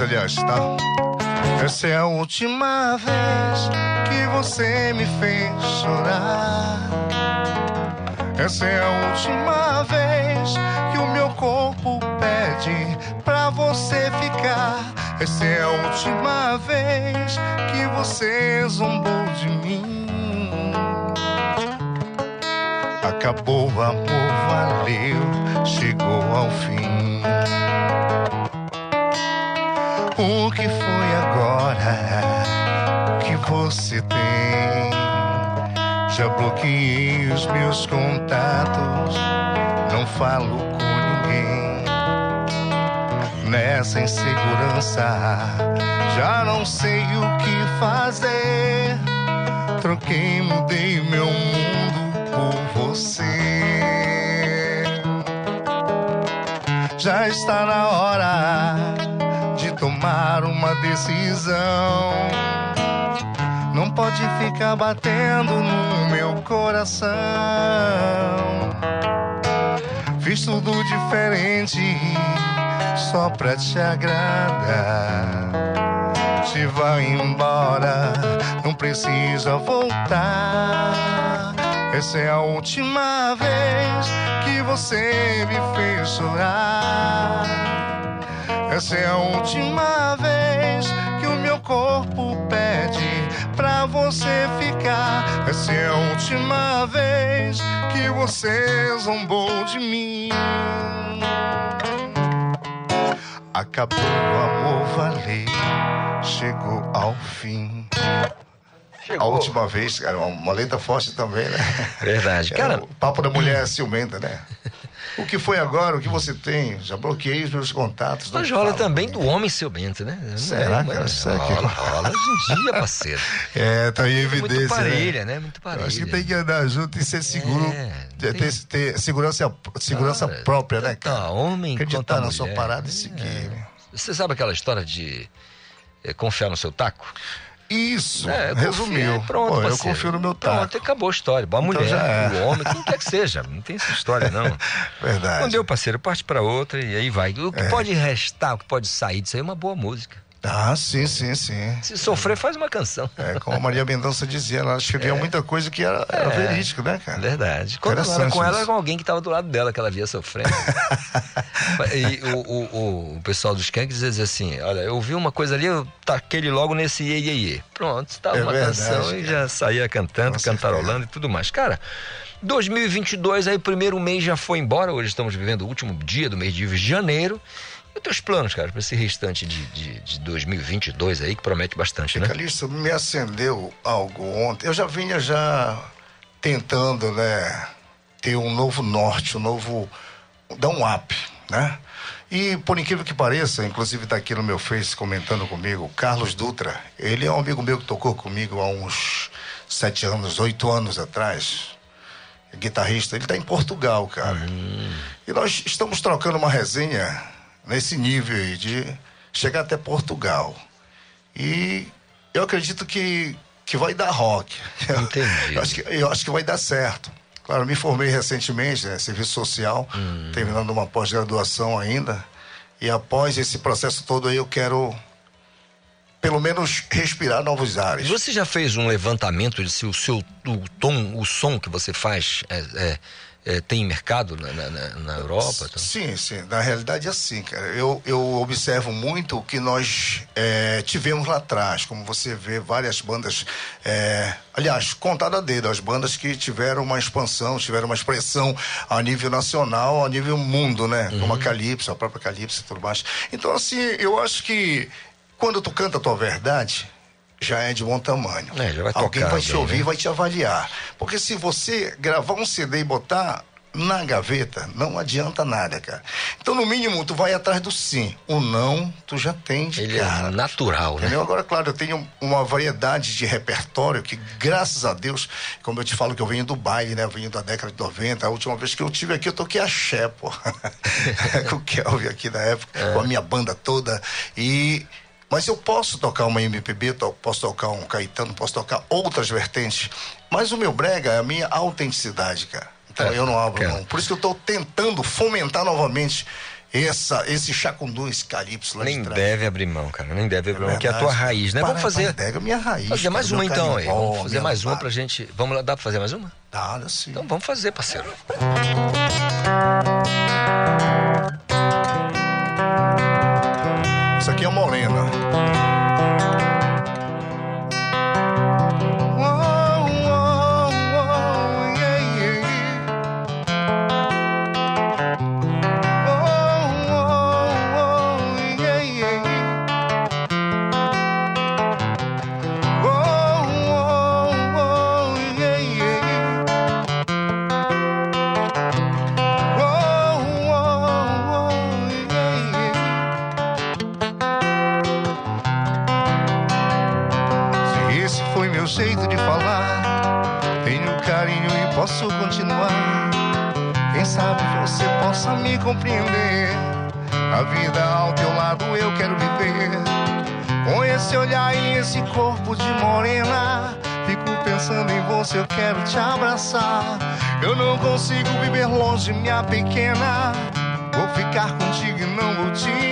Aliás, tá? Essa é a última vez que você me fez chorar. Essa é a última vez que o meu corpo pede pra você ficar. Essa é a última vez que você zombou de mim. Acabou o amor, valeu, chegou ao fim. O que foi agora que você tem? Já bloqueei os meus contatos, não falo com ninguém. Nessa insegurança, já não sei o que fazer. Troquei, mudei meu mundo por você. Já está na hora tomar uma decisão. Não pode ficar batendo no meu coração. Fiz tudo diferente só pra te agradar. Se vai embora, não precisa voltar. Essa é a última vez que você me fez chorar. Essa é a última vez que o meu corpo pede pra você ficar. Essa é a última vez que você zombou de mim. Acabou o amor, valeu, chegou ao fim. A última vez, cara, uma, letra forte também, né? Verdade. É, Cara, o papo da mulher ciumenta, né? O que foi agora? O que você tem? Já bloqueei os meus contatos. mas rola também do homem ciumento, né? Será, é, cara? Será que- rola, rola hoje em dia, parceiro. É, tá em Muito evidência. parelha, né? Muito Eu acho que parelha. tem que andar junto e ser seguro. ter, ter- ter segurança, segurança Cara, própria, né, cara? homem Acreditar na sua parada e seguir. né? Você sabe aquela história de eh, confiar no seu taco? Isso, É, resumiu. confia, pronto, Pô, eu confio no meu taco. Pronto, acabou a história. A mulher, já é. o homem, quem quer que seja. Não tem essa história, não. Verdade. Não deu, parceiro, parte para outra e aí vai. O que É. pode restar, o que pode sair disso aí é uma boa música. Ah, sim, sim, sim. Se sofrer, faz uma canção. É, como a Maria Mendonça dizia, ela escrevia muita coisa que era, era É. verídico, né, cara? Verdade. Quando ela era com ela, era com alguém que estava do lado dela, que ela via sofrendo. e o, o, o, pessoal dos Skanks dizia assim: Olha, eu vi uma coisa ali, eu taquei ele logo nesse iê, iê, iê. Pronto, estava É uma verdade, canção e cara. já saía cantando, cantarolando e tudo mais. Cara, 2022, aí o primeiro mês já foi embora, hoje estamos vivendo o último dia do mês de janeiro. E os teus planos, cara, para esse restante de, de, de 2022 aí, que promete bastante, né? Calixto, me acendeu algo ontem. Eu já vinha já tentando, né, ter um novo norte, um novo. dar um up, né? E por incrível que pareça, inclusive está aqui no meu Face comentando comigo, o Carlos Dutra. Ele é um amigo meu que tocou comigo há uns sete anos, oito anos atrás. Guitarrista. Ele está em Portugal, cara. E nós estamos trocando uma resenha nesse nível aí de chegar até Portugal. E eu acredito que, que vai dar rock. Entendi. Eu acho, que, eu acho que vai dar certo. Claro, me formei recentemente, né, serviço social, terminando uma pós-graduação ainda. E após esse processo todo aí, eu quero, pelo menos, respirar novos ares. Você já fez um levantamento de se o seu o tom, o som que você faz é, é, é, tem mercado na, na- na- Europa? Então? Sim, sim. Na realidade é assim, cara. Eu, eu observo muito o que nós é, tivemos lá atrás. Como você vê várias bandas. é, aliás, contada a dedo, as bandas que tiveram uma expansão, tiveram uma expressão a nível nacional, a nível mundo, né? Uhum. Como a Calypso, a própria Calypso e tudo mais. Então, assim, eu acho que quando tu canta a tua verdade. Já é de bom tamanho. É, vai Alguém tocar vai te ouvir, né? vai te avaliar. Porque se você gravar um CD e botar na gaveta, não adianta nada, cara. Então, no mínimo, tu vai atrás do sim. O não, tu já tem de Ele cara. é natural, né? Entendeu? Agora, claro, eu tenho uma variedade de repertório que, graças a Deus, como eu te falo que eu venho do baile, né? Eu venho da década de 90. A última vez que eu tive aqui, eu toquei axé, pô. com o Kelvin aqui na época, com a minha banda toda. E... Mas eu posso tocar uma MPB, posso tocar um Caetano, posso tocar outras vertentes. Mas o meu brega é a minha autenticidade, cara. Então É, eu não abro cara. mão. Por isso que eu estou tentando fomentar novamente essa, esse chacundu, esse calypso lá Nem de trás. deve abrir mão, cara. Nem deve abrir mão, que é a tua raiz, né? Para- Vamos fazer. Pega minha raiz. Fazer mais cara, uma então aí. Vamos fazer mais uma lambada. pra gente. Vamos lá, dá pra fazer mais uma? Dá, dá sim. Então vamos fazer, parceiro. Isso aqui é morena. Você possa me compreender. A vida ao teu lado eu quero viver. Com esse olhar e esse corpo de morena, fico pensando em você, eu quero te abraçar. Eu não consigo viver longe, minha pequena. Vou ficar contigo e não vou te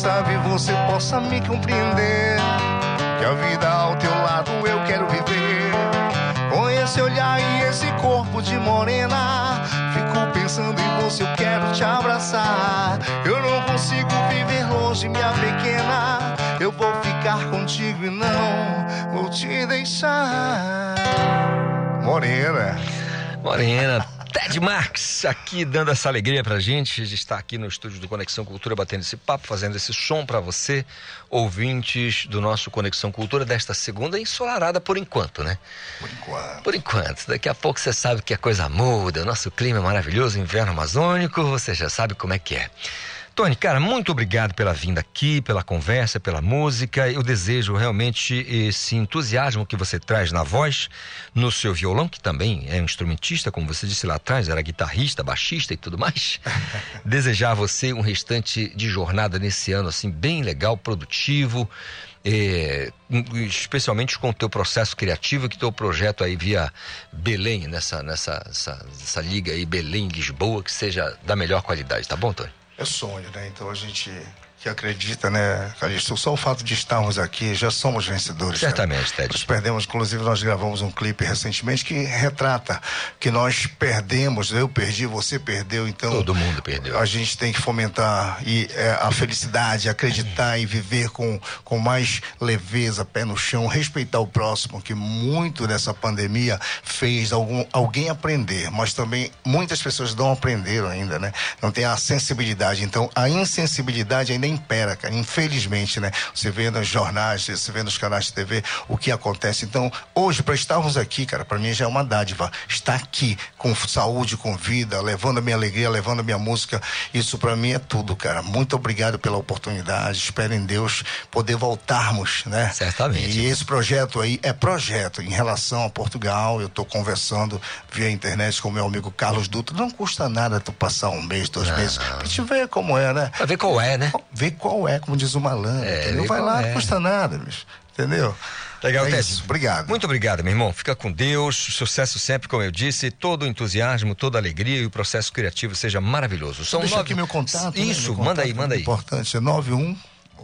sabe você possa me compreender. Que a vida ao teu lado eu quero viver. Com esse olhar e esse corpo de morena. Fico pensando em você, eu quero te abraçar. Eu não consigo viver longe, minha pequena. Eu vou ficar contigo e não vou te deixar. Morena. Morena, Ted Marques, aqui dando essa alegria pra gente, de estar aqui no estúdio do Conexão Cultura, batendo esse papo, fazendo esse som para você, ouvintes do nosso Conexão Cultura, desta segunda ensolarada por enquanto, né? Por enquanto. Por enquanto. Daqui a pouco você sabe que a coisa muda, o nosso clima é maravilhoso, inverno amazônico, você já sabe como é que é. Tony, cara, muito obrigado pela vinda aqui, pela conversa, pela música. Eu desejo realmente esse entusiasmo que você traz na voz, no seu violão, que também é um instrumentista, como você disse lá atrás, era guitarrista, baixista e tudo mais. Desejar a você um restante de jornada nesse ano, assim, bem legal, produtivo. É, especialmente com o teu processo criativo, que teu projeto aí via Belém, nessa, nessa essa, essa liga aí, Belém-Lisboa, que seja da melhor qualidade, tá bom, Tony? É sonho, né? Então a gente que acredita, né, Calixto? Só o fato de estarmos aqui, já somos vencedores. Certamente. Ted. Nós perdemos, inclusive, nós gravamos um clipe recentemente que retrata que nós perdemos, eu perdi, você perdeu, então. Todo mundo perdeu. A gente tem que fomentar e, é, a felicidade, acreditar e viver com, com mais leveza, pé no chão, respeitar o próximo, que muito dessa pandemia fez algum, alguém aprender, mas também muitas pessoas não aprenderam ainda, né? Não tem a sensibilidade. Então, a insensibilidade ainda impera, cara. Infelizmente, né? Você vê nos jornais, você vê nos canais de TV o que acontece. Então, hoje, para estarmos aqui, cara, para mim já é uma dádiva. Estar aqui com saúde, com vida, levando a minha alegria, levando a minha música, isso para mim é tudo, cara. Muito obrigado pela oportunidade. Espero em Deus poder voltarmos, né? Certamente. E esse projeto aí é projeto em relação a Portugal. Eu tô conversando via internet com o meu amigo Carlos Dutra. Não custa nada tu passar um mês, dois Não. meses, pra te ver como é, né? Pra ver qual é, né? Ver qual é, como diz o malandro. É, ver Vai lá, é. não custa nada, bicho. Entendeu? Legal, é Ted. Obrigado. Muito obrigado, meu irmão. Fica com Deus. Sucesso sempre, como eu disse. Todo o entusiasmo, toda a alegria e o processo criativo seja maravilhoso. São Deixa nove- aqui meu contato. né? Isso, Meu manda aí, contato manda aí. Importante, é 91,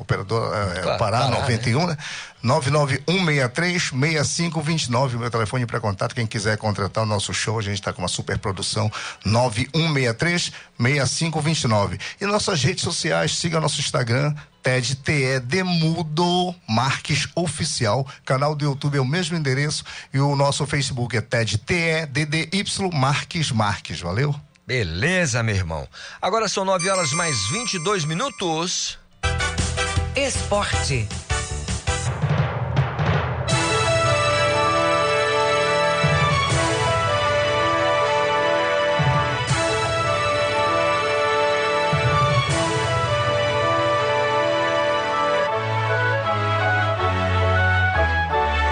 operador é, Claro, Pará, Pará, 91, né? 991636529, o meu telefone para contato. Quem quiser contratar o nosso show, a gente está com uma super produção. 91636529. E nossas redes sociais, siga nosso Instagram, TED TE Demudo Marques Oficial. Canal do YouTube é o mesmo endereço. E o nosso Facebook é TED TE DDY Marques Marques. Valeu? Beleza, meu irmão. Agora são 9 horas mais 22 minutos. Esporte.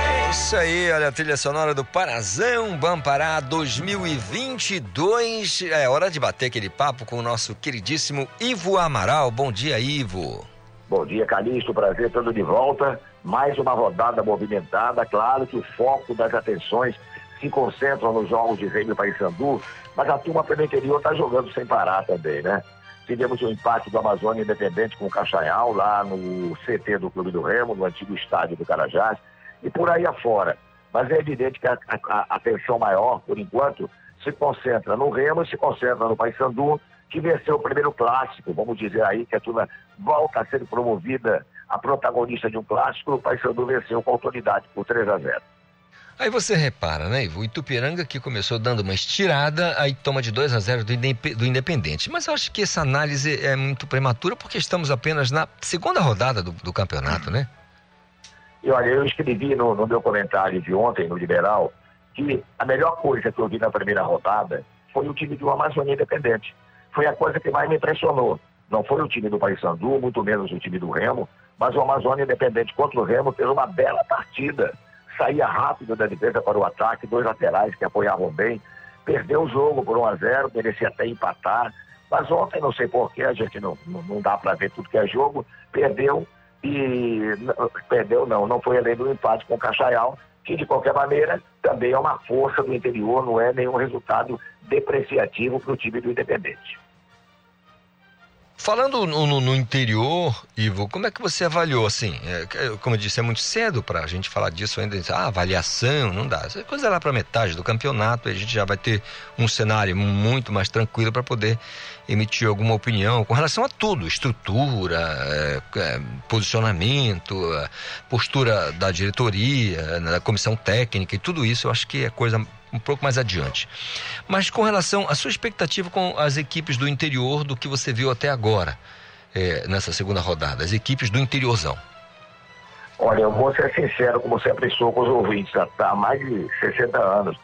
É isso aí, olha a trilha sonora do Parazão Bampará 2022. É hora de bater aquele papo com o nosso queridíssimo Ivo Amaral. Bom dia, Ivo. Bom dia, Calixto. Prazer todo de volta. Mais uma rodada movimentada. Claro que o foco das atenções se concentram nos jogos de e Paysandu, mas a turma pelo interior está jogando sem parar também, né? Tivemos o empate do Amazônia Independente com o Caixaial, lá no CT do Clube do Remo, no antigo estádio do Carajás, e por aí afora. Mas é evidente que a, a- a atenção maior, por enquanto, se concentra no Remo e se concentra no Paysandu, que venceu o primeiro clássico. Vamos dizer aí que a turma volta a ser promovida a protagonista de um clássico. O Paysandu venceu com autoridade por 3 a 0. Aí você repara, né, Ivo? O Itupiranga que começou dando uma estirada, aí toma de 2 a 0 do, Indep- do Independente. Mas eu acho que essa análise é muito prematura porque estamos apenas na segunda rodada do, do campeonato, né? E olha, eu escrevi no, no meu comentário de ontem, no Liberal, que a melhor coisa que eu vi na primeira rodada foi o time do Amazônia Independente. Foi a coisa que mais me impressionou. Não foi o time do Paysandu, muito menos o time do Remo, mas o Amazônia Independente contra o Remo fez uma bela partida. Saía rápido da defesa para o ataque, dois laterais que apoiavam bem. Perdeu o jogo por 1 a 0 merecia até empatar. Mas ontem, não sei porquê, a gente não, não, dá para ver tudo que é jogo, perdeu e perdeu não, não foi além do empate com o Caixaial, que de qualquer maneira também é uma força do interior, não é nenhum resultado depreciativo para o time do Independente. Falando no, no- interior, Ivo, como é que você avaliou assim? É, que- como eu disse, é muito cedo para a gente falar disso ainda. Ah, avaliação, não dá. Essa coisa é lá para metade do campeonato, a gente já vai ter um cenário muito mais tranquilo para poder emitir alguma opinião com relação a tudo: estrutura, é, é, posicionamento, é, postura da diretoria, né, da comissão técnica e tudo isso. Eu acho que é coisa um pouco mais adiante. Mas com relação à sua expectativa com as equipes do interior, do que você viu até agora, é, nessa segunda rodada, as equipes do interiorzão. Olha, eu vou ser sincero, como sempre sou com os ouvintes, há mais de 60 anos.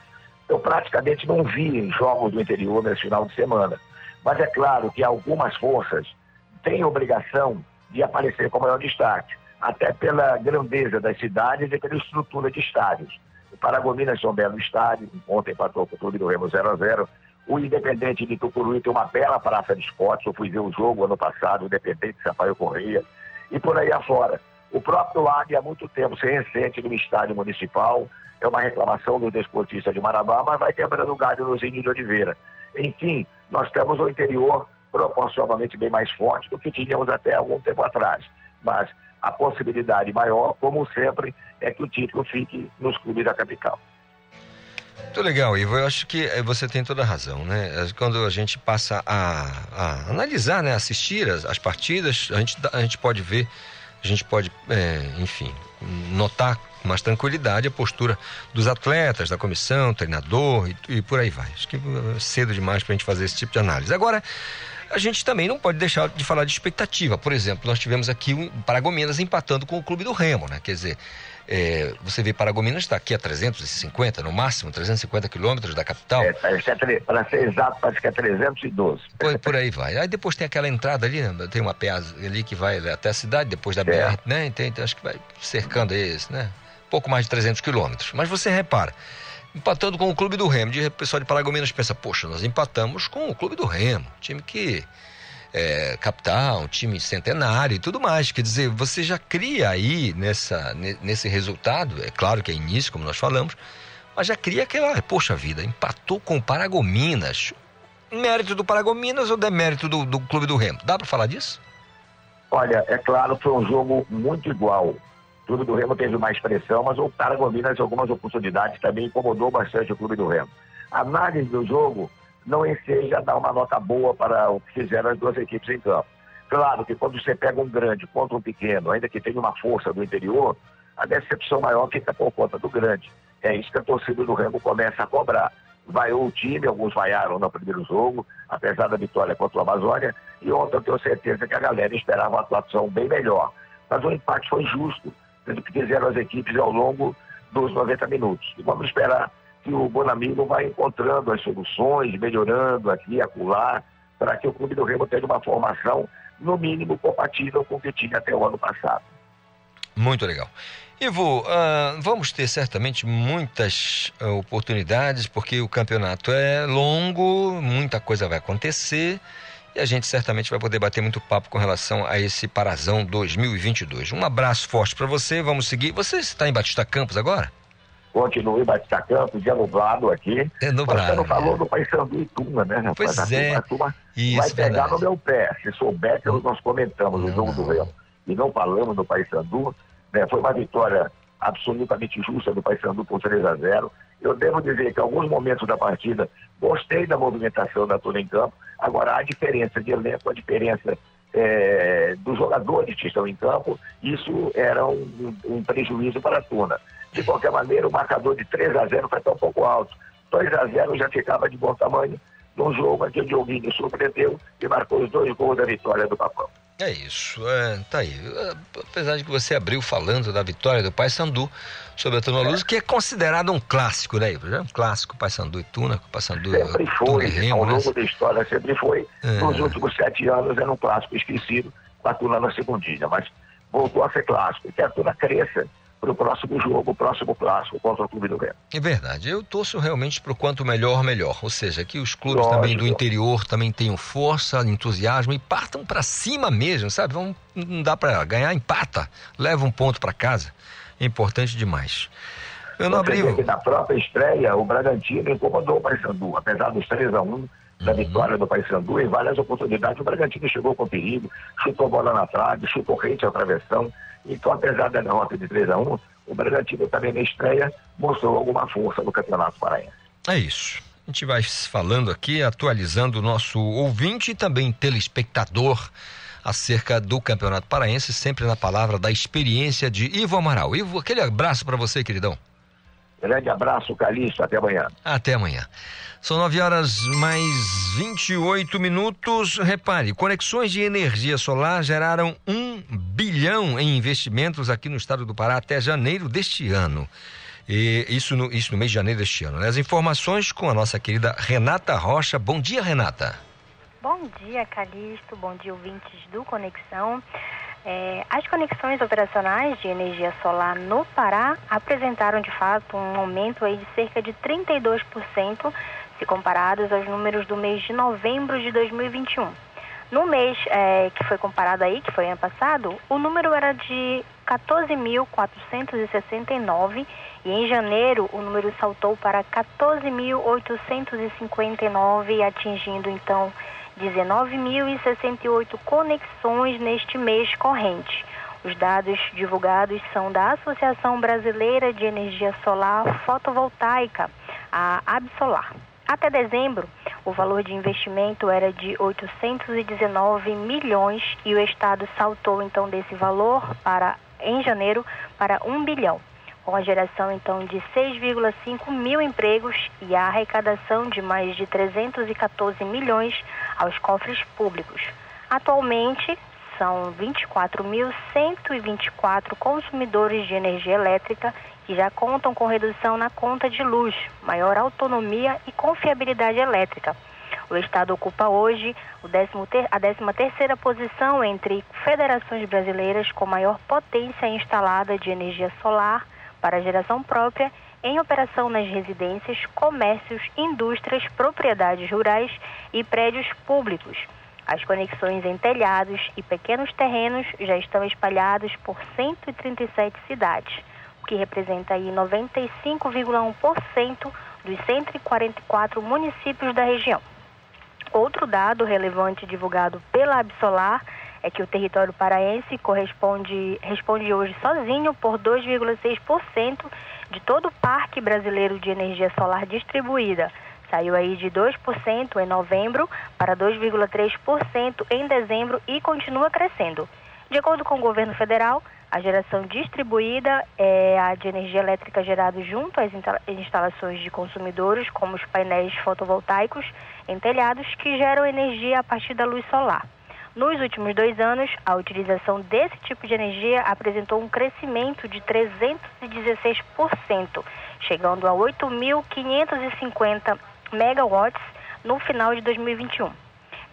Eu praticamente não vi jogos do interior nesse final de semana. Mas é claro que algumas forças têm obrigação de aparecer com maior destaque, até pela grandeza das cidades e pela estrutura de estádios. Paragominas um belo estádio, ontem empatou com o Clube do Remo 0 a 0 O Independente de Tucuruí tem uma bela praça de esportes, eu fui ver o jogo ano passado, o Independente de Sampaio Correia, e por aí afora. O próprio Águia há muito tempo se recente no estádio municipal, é uma reclamação do desportista de Marabá, mas vai quebrando o galho no Zinho de Oliveira. Enfim, nós temos o interior proporcionalmente bem mais forte do que tínhamos até algum tempo atrás. Mas a possibilidade maior, como sempre, é que o título fique nos clubes da capital. Muito legal, Ivo. Eu acho que eh, você tem toda a razão, né? Quando a gente passa a, a analisar, né? assistir as, as, partidas, a gente, a gente pode ver, a gente pode, é, enfim, notar com mais tranquilidade a postura dos atletas, da comissão, treinador e, e por aí vai. Acho que é cedo demais para a gente fazer esse tipo de análise. Agora, a gente também não pode deixar de falar de expectativa. Por exemplo, nós tivemos aqui o Paragominas empatando com o clube do Remo, né? Quer dizer, é, você vê Paragominas está aqui a 350, no máximo, 350 quilômetros da capital. É, para ser exato, parece que é 312. Por, por aí vai. Aí depois tem aquela entrada ali, né? tem uma pé ali que vai até a cidade, depois da BR, né? Então, então, acho que vai cercando esse, né? Pouco mais de 300 quilômetros. Mas você repara, empatando com o clube do Remo. O pessoal de Paragominas pensa, poxa, nós empatamos com o clube do Remo, time que é capital, um time centenário e tudo mais. Quer dizer, você já cria aí nessa, nesse resultado, é claro que é início, como nós falamos, mas já cria aquela, poxa vida, empatou com o Paragominas. Mérito do Paragominas ou demérito do, do clube do Remo? Dá para falar disso? Olha, é claro, foi um jogo muito igual. Clube do Remo teve mais pressão, mas o Paragominas, algumas oportunidades, também incomodou bastante o Clube do Remo. A análise do jogo não enseja dar uma nota boa para o que fizeram as duas equipes em campo. Claro que quando você pega um grande contra um pequeno, ainda que tenha uma força do interior, a decepção maior fica por conta do grande. É isso que a torcida do Remo começa a cobrar. Vaiou o time, alguns vaiaram no primeiro jogo, apesar da vitória contra o Amazônia, e ontem eu tenho certeza que a galera esperava uma atuação bem melhor. Mas o empate foi justo, do que fizeram as equipes ao longo dos 90 minutos. E vamos esperar que o Bonamigo vai encontrando as soluções, melhorando aqui acolá, para que o Clube do Remo tenha uma formação, no mínimo, compatível com o que tinha até o ano passado. Muito legal. Ivo, uh, vamos ter certamente muitas uh, oportunidades, porque o campeonato é longo, muita coisa vai acontecer. E a gente certamente vai poder bater muito papo com relação a esse Parazão 2022. Um abraço forte para você, vamos seguir. Você está em Batista Campos agora? Continuo em Batista Campos, dia nublado aqui. É nublado. Você não falou do Paysandu e Tuna, né, rapaz? Pois a é. Isso, vai pegar verdade. no meu pé. Se souber que nós comentamos o jogo do Remo e não falamos do Paysandu, né, foi uma vitória absolutamente justa do Paysandu por 3 a 0 Eu devo dizer que alguns momentos da partida gostei da movimentação da turma em campo. Agora, a diferença de elenco, a diferença é, dos jogadores que estão em campo, isso era um, um prejuízo para a Tuna. De qualquer maneira, o marcador de 3 a 0 foi tão pouco alto. 2 a 0 já ficava de bom tamanho num jogo em que o Dioguinho surpreendeu e marcou os dois gols da vitória do Papão. É isso, é, tá aí. Apesar de que você abriu falando da vitória do Paysandu sobre a Tuna Luz, que é considerado um clássico, né? É um clássico, Paysandu e Tuna, Paysandu Sempre Tuna foi, e Remo, ao né? longo da história, sempre foi. É. Nos últimos sete anos era um clássico esquecido, com a Tuna na segundinha, mas voltou a ser clássico. E que a Tuna cresça para o próximo jogo, o próximo clássico contra o Clube do Remo. É verdade. Eu torço realmente pro quanto melhor, melhor. Ou seja, que os clubes Lógico. também do interior também tenham força, entusiasmo e partam para cima mesmo, sabe? Vão, não dá para ganhar, empata, leva um ponto para casa. É importante demais. Eu não abri. que na própria estreia, o Bragantino incomodou o Paysandu, apesar dos 3 a 1 da vitória do Paysandu, em várias oportunidades o Bragantino chegou com perigo, chutou bola na trave, chutou rente à travessão. Então, apesar da derrota de 3 a 1 o Bragantino também na estreia mostrou alguma força no Campeonato Paraense. É isso. A gente vai falando aqui, atualizando o nosso ouvinte e também telespectador acerca do Campeonato Paraense, sempre na palavra da experiência de Ivo Amaral. Ivo, aquele abraço para você, queridão. Grande abraço, Calixto. Até amanhã. Até amanhã. São 9 horas mais 28 minutos. Repare, conexões de energia solar geraram um bilhão em investimentos aqui no estado do Pará até janeiro deste ano. E isso no, isso no mês de janeiro deste ano. Né? As informações com a nossa querida Renata Rocha. Bom dia, Renata. Bom dia, Calixto. Bom dia, ouvintes do Conexão. É, as conexões operacionais de energia solar no Pará apresentaram de fato um aumento aí de cerca de 32% se comparados aos números do mês de novembro de 2021. No mês é, que foi comparado aí, que foi ano passado, o número era de 14.469 e em janeiro o número saltou para 14.859, atingindo então 19.068 conexões neste mês corrente. Os dados divulgados são da Associação Brasileira de Energia Solar Fotovoltaica, a Absolar. Até dezembro, o valor de investimento era de 819 milhões e o Estado saltou então desse valor para em janeiro para 1 bilhão com a geração então de 6,5 mil empregos e a arrecadação de mais de 314 milhões aos cofres públicos. Atualmente, são 24.124 consumidores de energia elétrica que já contam com redução na conta de luz, maior autonomia e confiabilidade elétrica. O Estado ocupa hoje a 13ª posição entre federações brasileiras com maior potência instalada de energia solar, para geração própria em operação nas residências, comércios, indústrias, propriedades rurais e prédios públicos. As conexões em telhados e pequenos terrenos já estão espalhados por 137 cidades, o que representa aí 95,1% dos 144 municípios da região. Outro dado relevante divulgado pela Absolar é que o território paraense corresponde responde hoje sozinho por 2,6% de todo o parque brasileiro de energia solar distribuída. Saiu aí de 2% em novembro para 2,3% em dezembro e continua crescendo. De acordo com o governo federal, a geração distribuída é a de energia elétrica gerada junto às instalações de consumidores, como os painéis fotovoltaicos em telhados, que geram energia a partir da luz solar. Nos últimos dois anos, a utilização desse tipo de energia apresentou um crescimento de 316%, chegando a 8.550 megawatts no final de 2021.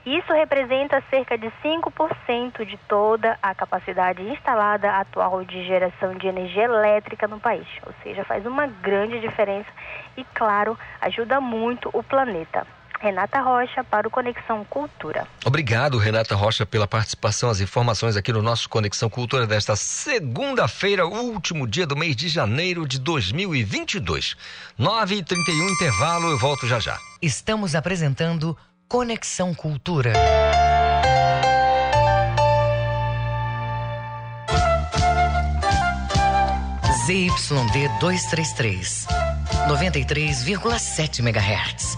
Isso representa cerca de 5% de toda a capacidade instalada atual de geração de energia elétrica no país. Ou seja, faz uma grande diferença e, claro, ajuda muito o planeta. Renata Rocha para o Conexão Cultura. Obrigado, Renata Rocha, pela participação, as informações aqui no nosso Conexão Cultura desta segunda-feira, último dia do mês de janeiro de 2022. 9h31, intervalo, eu volto já já. Estamos apresentando Conexão Cultura. ZYD 233, 93,7 MHz.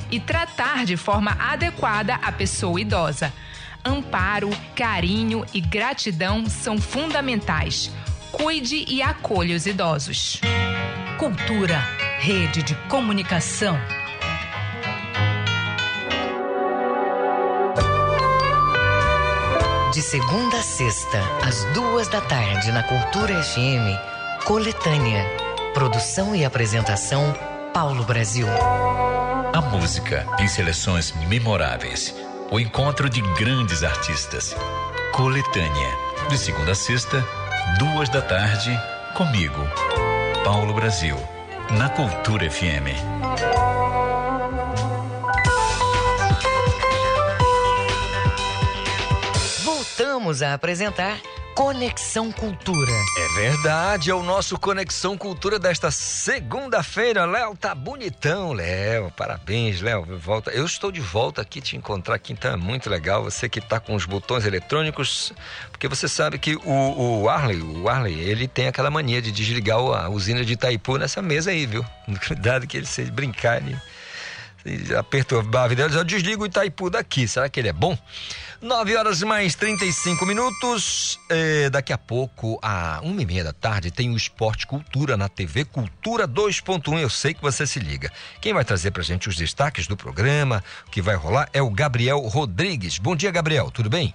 e tratar de forma adequada a pessoa idosa. Amparo, carinho e gratidão são fundamentais. Cuide e acolha os idosos. Cultura, rede de comunicação. De segunda a sexta, às duas da tarde, na Cultura FM, Coletânea. Produção e apresentação, Paulo Brasil. A música em seleções memoráveis. O encontro de grandes artistas. Coletânea. De segunda a sexta, duas da tarde, comigo, Paulo Brasil, na Cultura FM. Voltamos a apresentar Conexão Cultura. É verdade, é o nosso Conexão Cultura desta segunda-feira. Léo, tá bonitão, Léo. Parabéns, Léo. Volta. Eu estou de volta aqui te encontrar aqui, então é muito legal. Você que tá com os botões eletrônicos, porque você sabe que o, o Arley, o Arley, ele tem aquela mania de desligar a usina de Itaipu nessa mesa aí, viu? Cuidado que ele se brincar, ele, ele perturbar a vida. Eu desligo o Itaipu daqui. Será que ele é bom? 9 horas mais 35 minutos. É, daqui a pouco, a uma e meia da tarde, tem o Esporte Cultura na TV Cultura 2.1. Eu sei que você se liga. Quem vai trazer pra gente os destaques do programa, o que vai rolar, é o Gabriel Rodrigues. Bom dia, Gabriel. Tudo bem?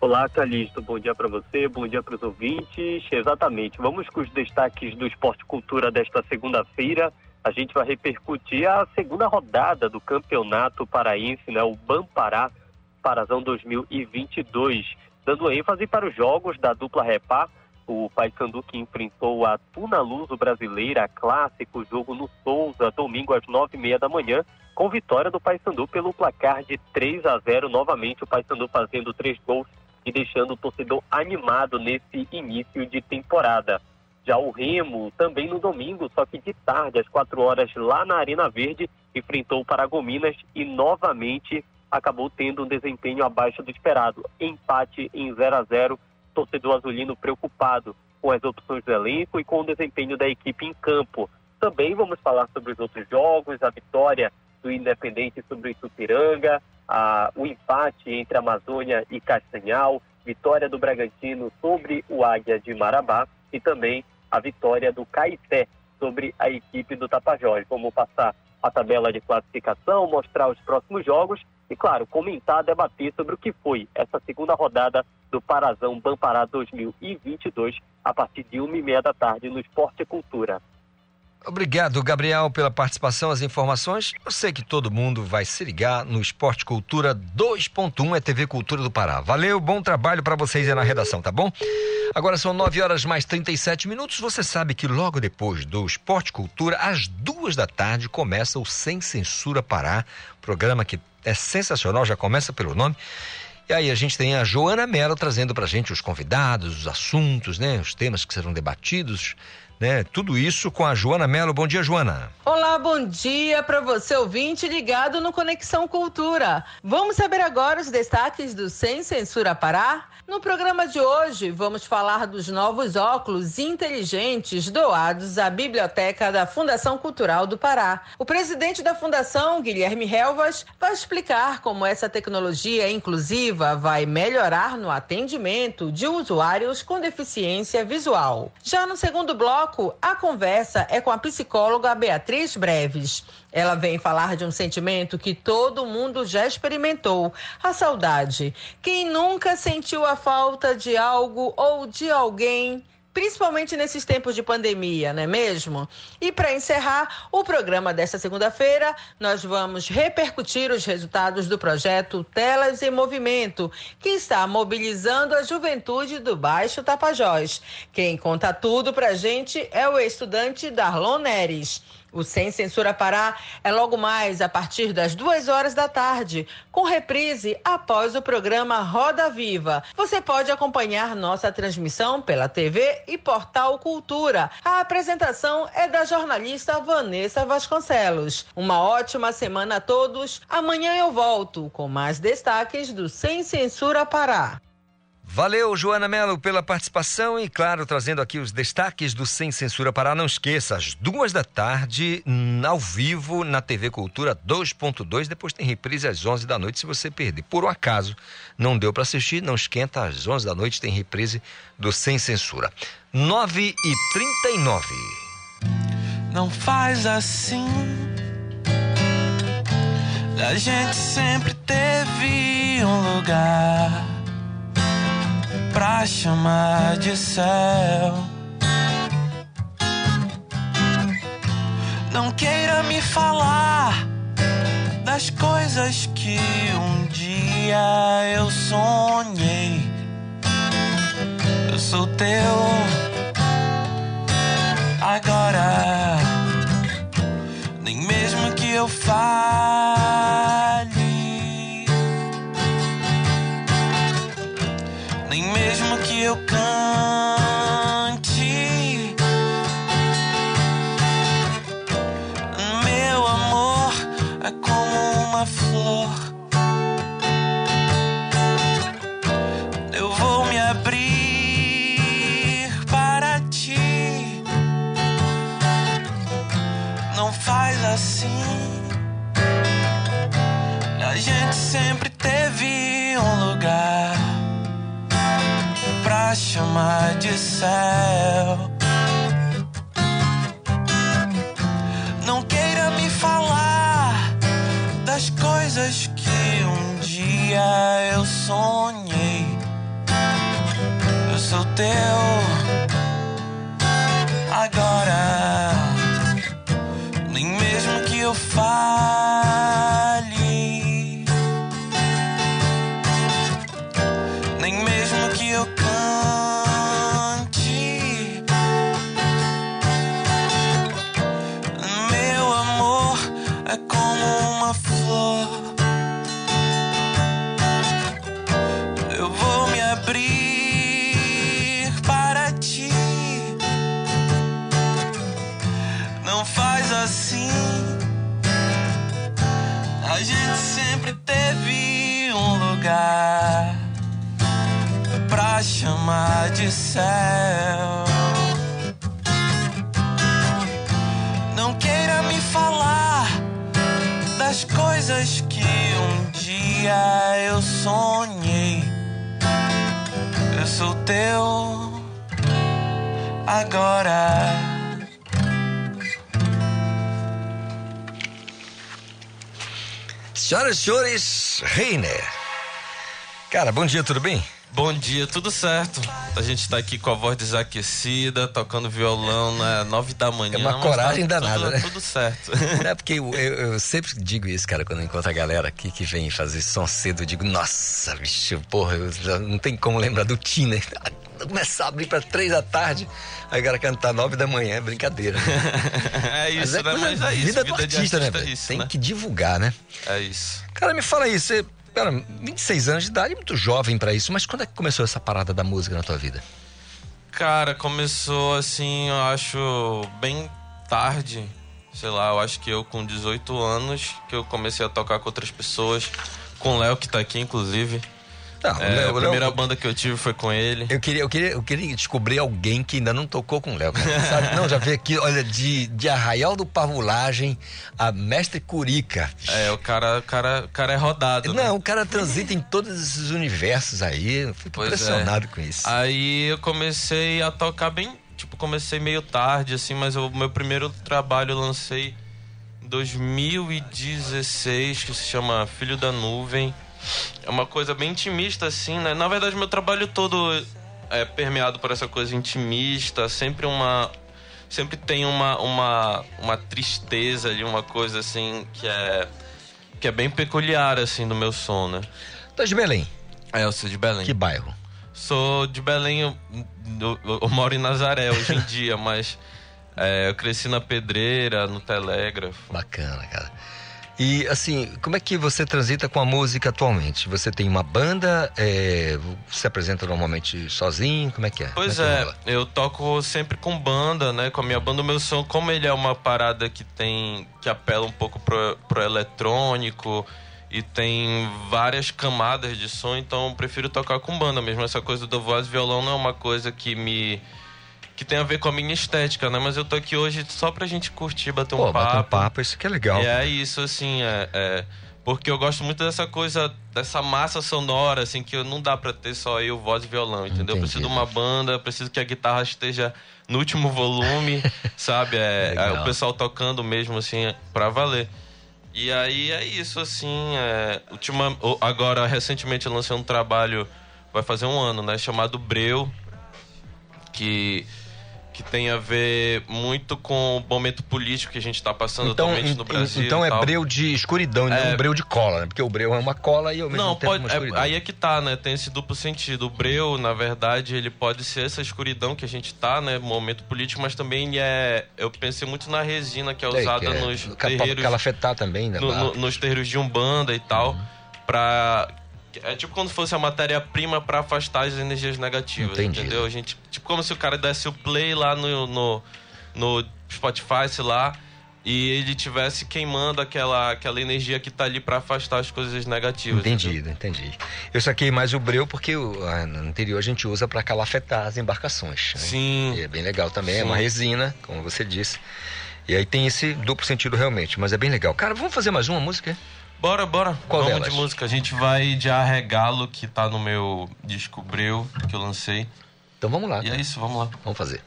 Olá, Calixto. Bom dia para você, bom dia para os ouvintes. Exatamente. Vamos com os destaques do Esporte Cultura desta segunda-feira. A gente vai repercutir a segunda rodada do Campeonato Paraense, né? O Bampará Parazão 2022, dando ênfase para os jogos da dupla Repá, o Paysandu que enfrentou a Tuna Luso Brasileira, clássico jogo no Souza, domingo às nove e meia da manhã, com vitória do Paysandu pelo placar de 3 a 0. Novamente o Paysandu fazendo três gols e deixando o torcedor animado nesse início de temporada. Já o Remo, também no domingo, só que de tarde, às quatro horas, lá na Arena Verde, enfrentou o Paragominas e novamente acabou tendo um desempenho abaixo do esperado. Empate em 0 a 0 torcedor azulino preocupado com as opções do elenco e com o desempenho da equipe em campo. Também vamos falar sobre os outros jogos, a vitória do Independente sobre o Itupiranga, a, o empate entre Amazônia e Castanhal, vitória do Bragantino sobre o Águia de Marabá e também a vitória do Caeté sobre a equipe do Tapajós. Vamos passar a tabela de classificação, mostrar os próximos jogos e, claro, comentar, debater sobre o que foi essa segunda rodada do Parazão Bampará 2022 a partir de uma e meia da tarde no Esporte Cultura. Obrigado, Gabriel, pela participação, as informações. Eu sei que todo mundo vai se ligar no Esporte Cultura 2.1, é TV Cultura do Pará. Valeu, bom trabalho para vocês aí na redação, tá bom? Agora são 9 horas mais 37 minutos. Você sabe que logo depois do Esporte Cultura, às duas da tarde, começa o Sem Censura Pará, programa que é sensacional, já começa pelo nome. E aí a gente tem a Joana Mello trazendo pra gente os convidados, os assuntos, né, os temas que serão debatidos né? Tudo isso com a Joana Melo. Bom dia, Joana. Olá, bom dia para você ouvinte ligado no Conexão Cultura. Vamos saber agora os destaques do Sem Censura Pará? No programa de hoje, vamos falar dos novos óculos inteligentes doados à Biblioteca da Fundação Cultural do Pará. O presidente da Fundação, Guilherme Helvas, vai explicar como essa tecnologia inclusiva vai melhorar no atendimento de usuários com deficiência visual. Já no segundo bloco, a conversa é com a psicóloga Beatriz Breves. Ela vem falar de um sentimento que todo mundo já experimentou: a saudade. Quem nunca sentiu a falta de algo ou de alguém? Principalmente nesses tempos de pandemia, não é mesmo? E para encerrar o programa desta segunda-feira, nós vamos repercutir os resultados do projeto Telas em Movimento, que está mobilizando a juventude do Baixo Tapajós. Quem conta tudo para a gente é o estudante Darlon Neres. O Sem Censura Pará é logo mais a partir das duas horas da tarde, com reprise após o programa Roda Viva. Você pode acompanhar nossa transmissão pela TV e Portal Cultura. A apresentação é da jornalista Vanessa Vasconcelos. Uma ótima semana a todos. Amanhã eu volto com mais destaques do Sem Censura Pará. Valeu, Joana Mello, pela participação e, claro, trazendo aqui os destaques do Sem Censura Pará. Não esqueça, às duas da tarde, ao vivo, na TV Cultura 2.2. Depois tem reprise às 11 da noite, se você perder. Por um acaso, não deu para assistir, não esquenta, às 11 da noite tem reprise do Sem Censura. 9 e 39. Não faz assim. A gente sempre teve um lugar pra chamar de céu. Não queira me falar das coisas que um dia eu sonhei. Eu sou teu agora. Nem mesmo que eu fale, chamar de céu. Não queira me falar das coisas que um dia eu sonhei. Eu sou teu agora. Chamar de céu. Não queira me falar das coisas que um dia eu sonhei. Eu sou teu agora. Senhoras e senhores, Reiner. Cara, bom dia, tudo bem? Bom dia, tudo certo. A gente tá aqui com a voz desaquecida, tocando violão na nove da manhã. É uma mas coragem tá danada, tudo, né? Tudo certo. Não é porque eu, eu- eu sempre digo isso, cara, quando eu encontro a galera aqui que vem fazer som cedo, eu digo, nossa, bicho, porra, eu não tem como lembrar do Tina. Começar a abrir pra três da tarde, aí o cara cantar nove da manhã, é brincadeira. é isso, Mas é né? Mas é isso. vida do de artista, né, é isso, Tem né? que divulgar, né? É isso. Cara, me fala aí, você, cara, 26 anos de idade, muito jovem pra isso, mas quando é que começou essa parada da música na tua vida? Cara, começou assim, eu acho bem tarde. Sei lá, eu acho que eu com 18 anos que eu comecei a tocar com outras pessoas. Com o Léo, que tá aqui, inclusive. Não, É, Léo- a primeira Léo- banda que eu tive foi com ele. Eu queria, eu queria, eu queria descobrir alguém que ainda não tocou com o Léo, sabe? Não, já vi aqui, olha, de, de Arraial do Pavulagem a Mestre Curica. É, o cara, o cara, o cara é rodado. né? Não, o cara transita em todos esses universos aí. Eu fico Pois é. impressionado com isso. Aí eu comecei a tocar bem, tipo, comecei meio tarde, assim, mas o meu primeiro trabalho eu lancei em 2016, que se chama Filho da Nuvem. É uma coisa bem intimista, assim, né? Na verdade, meu trabalho todo é permeado por essa coisa intimista, sempre uma. Sempre tem uma, uma, uma tristeza ali, uma coisa assim que é. que é bem peculiar, assim, do meu som, né? Tu é de Belém? É, eu sou de Belém. Que bairro? Sou de Belém, eu, eu- eu moro em Nazaré hoje em dia, mas é, eu cresci na Pedreira, no Telégrafo. Bacana, cara. E assim, como é que você transita com a música atualmente? Você tem uma banda? é, você se apresenta normalmente sozinho? Como é que é? Pois Como que é, rola? eu toco sempre com banda, né? Com a minha banda, o meu som, como ele é uma parada que tem. que apela um pouco pro, pro eletrônico e tem várias camadas de som, então eu prefiro tocar com banda mesmo. Essa coisa do voz e violão não é uma coisa que me. Que tem a ver com a minha estética, né? Mas eu tô aqui hoje só pra gente curtir, bater Pô, um papo. um papo, isso que é legal. E é isso, assim, é, é- Porque eu gosto muito dessa coisa, dessa massa sonora, assim, que não dá pra ter só eu, voz e violão, entendeu? Eu preciso de uma banda, preciso que a guitarra esteja no último volume, sabe? É, é o pessoal tocando mesmo, assim, pra valer. E aí é isso, assim. É, ultima, agora, recentemente, eu lancei um trabalho, vai fazer um ano, né? Chamado Breu, que que tem a ver muito com o momento político que a gente está passando Então, atualmente en- no Brasil. então é tal. breu de escuridão, não É. um breu de cola, né? Porque o breu é uma cola e ao mesmo Não, tempo pode, uma é- escuridão. aí é que tá, né? Tem esse duplo sentido. O breu, na verdade, ele pode ser essa escuridão que a gente tá, né? Momento político, mas também é. Eu pensei muito na resina que é Sei, usada que é- nos terreiros. calafetar também, né? no- no- nos terreiros de Umbanda e tal, pra. É tipo como se fosse a matéria-prima pra afastar as energias negativas, Entendi. entendeu? A gente, tipo como se o cara desse o play lá no, no, no Spotify, sei lá, e ele tivesse queimando aquela, aquela energia que tá ali pra afastar as coisas negativas. Entendido, entendi. Eu saquei mais o breu porque o, ah, no interior a gente usa para calafetar as embarcações. né? Sim. E é bem legal também, é Sim. uma resina, como você disse. E aí tem esse duplo sentido realmente, mas é bem legal. Cara, vamos fazer mais uma música? Bora, bora. Qual Vamos delas? de música. A gente vai de Arregalo, que tá no meu disco Breu, que eu lancei. Então vamos lá. E é isso, vamos lá. Vamos fazer.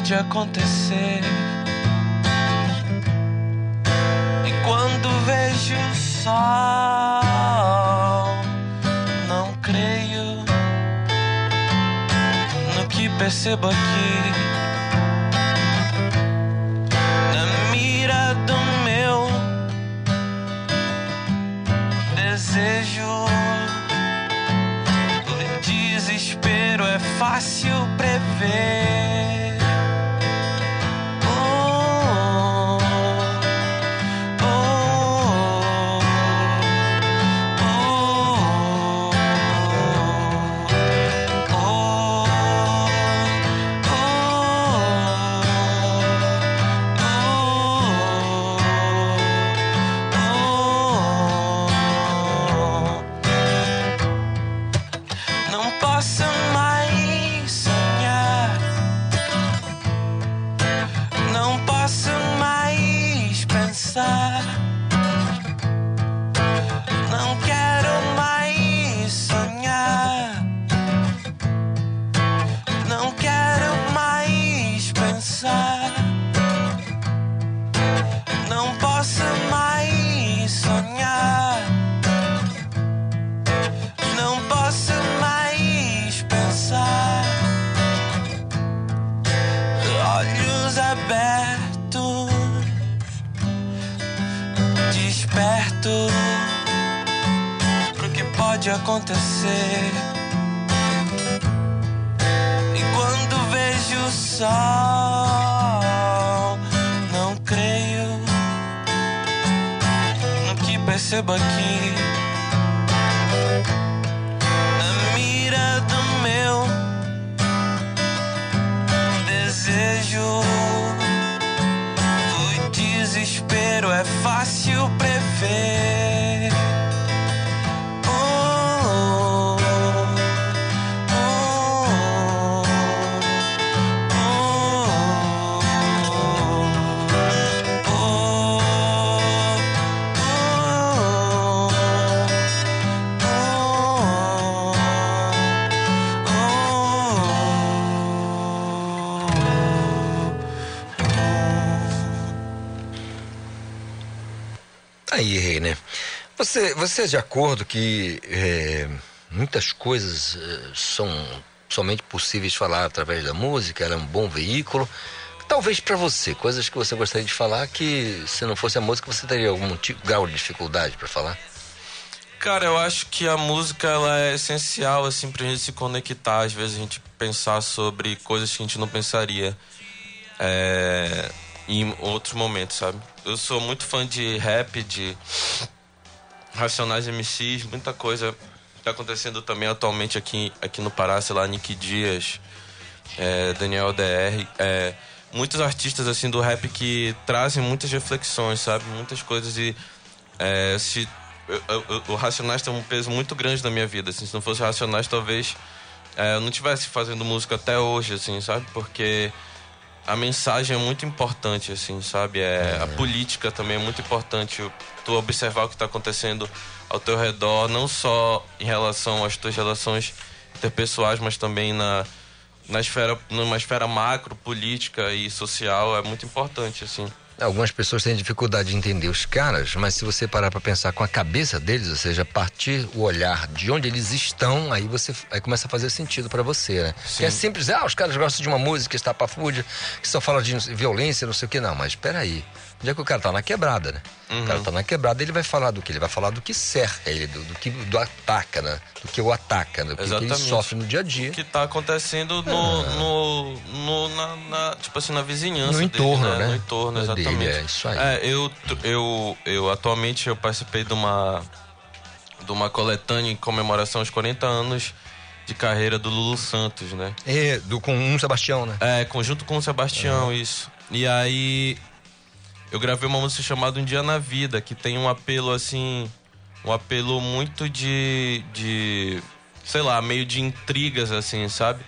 Pode acontecer. E quando vejo o sol, não creio no que percebo aqui. Desejo. O desespero é fácil prever. Acontecer. E quando vejo o sol, não creio no que percebo aqui. Na mira do meu desejo, o desespero é fácil prever. Você, você é de acordo que é, muitas coisas é, são somente possíveis de falar através da música? Ela é um bom veículo? Talvez para você, coisas que você gostaria de falar que se não fosse a música você teria algum tipo, grau de dificuldade para falar? Cara, eu acho que a música ela é essencial assim pra gente se conectar, às vezes a gente pensar sobre coisas que a gente não pensaria é, em outros momentos, sabe? Eu sou muito fã de rap, de Racionais MCs, muita coisa tá acontecendo também atualmente aqui, aqui no Pará, sei lá, Nick Dias, é, Daniel DR, é, muitos artistas assim do rap que trazem muitas reflexões, sabe? Muitas coisas e é, se eu- eu- o Racionais tem um peso muito grande na minha vida. Assim, se não fosse Racionais, talvez é, eu não tivesse fazendo música até hoje, assim, sabe? Porque a mensagem é muito importante, assim, sabe? É, A política também é muito importante. Tu observar o que está acontecendo ao teu redor, não só em relação às tuas relações interpessoais, mas também na, na esfera, numa esfera macro, política e social, é muito importante, assim. Algumas pessoas têm dificuldade de entender os caras, mas se você parar para pensar com a cabeça deles, ou seja, partir o olhar de onde eles estão, aí você aí começa a fazer sentido para você, né? Sim. Que é simples, ah, os caras gostam de uma música estapafúrdia, que só fala de violência, não sei o que, não, mas espera aí. Onde é que o cara tá na quebrada, né? O cara tá na quebrada, ele vai falar do que? Ele vai falar do que cerca ele, do, do que do ataca, né? Do que o ataca, né? do que, que ele sofre no dia a dia. O que tá acontecendo no, no, no- na, na- tipo assim, na vizinhança No dele, entorno, né? No entorno, Dele, exatamente. é isso aí. É, eu, eu, eu atualmente eu participei de uma de uma coletânea em comemoração aos 40 anos de carreira do Lulu Santos, né? É, do, com um Sebastião, né? É, conjunto com o Sebastião, isso. E aí eu gravei uma música chamada Um Dia na Vida, que tem um apelo assim, um apelo muito de de sei lá, meio de intrigas assim, sabe?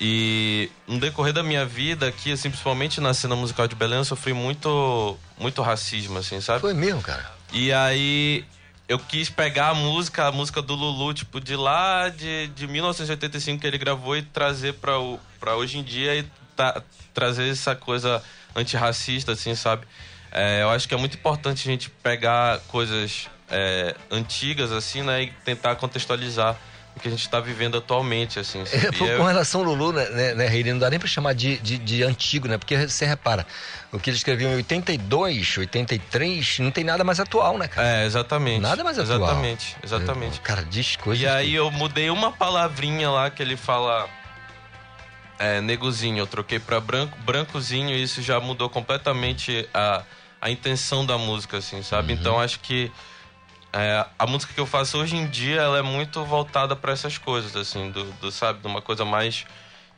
E no decorrer da minha vida aqui, assim, principalmente na cena musical de Belém, eu sofri muito muito racismo assim, sabe? Foi mesmo, cara. E aí eu quis pegar a música, a música do Lulu, tipo, de lá de, de 1985 que ele gravou e trazer pra, o, pra hoje em dia e tá- trazer essa coisa antirracista, assim, sabe? É, eu acho que é muito importante a gente pegar coisas é, antigas, assim, né, e tentar contextualizar o que a gente tá vivendo atualmente, assim. É, sabe? E com relação ao Lulu, né, né, né não dá nem pra chamar de, de, de antigo, né? Porque você repara, o que ele escreveu em 82, 83, não tem nada mais atual, né, cara? É, exatamente. Nada mais atual. Exatamente, exatamente. Cara, diz coisas. E aí eu mudei uma palavrinha lá que ele fala é, negozinho, eu troquei pra branco, brancozinho e isso já mudou completamente a, a intenção da música, assim, sabe? Uhum. Então acho que é, a música que eu faço hoje em dia, ela é muito voltada pra essas coisas, assim, do, do, sabe, de uma coisa mais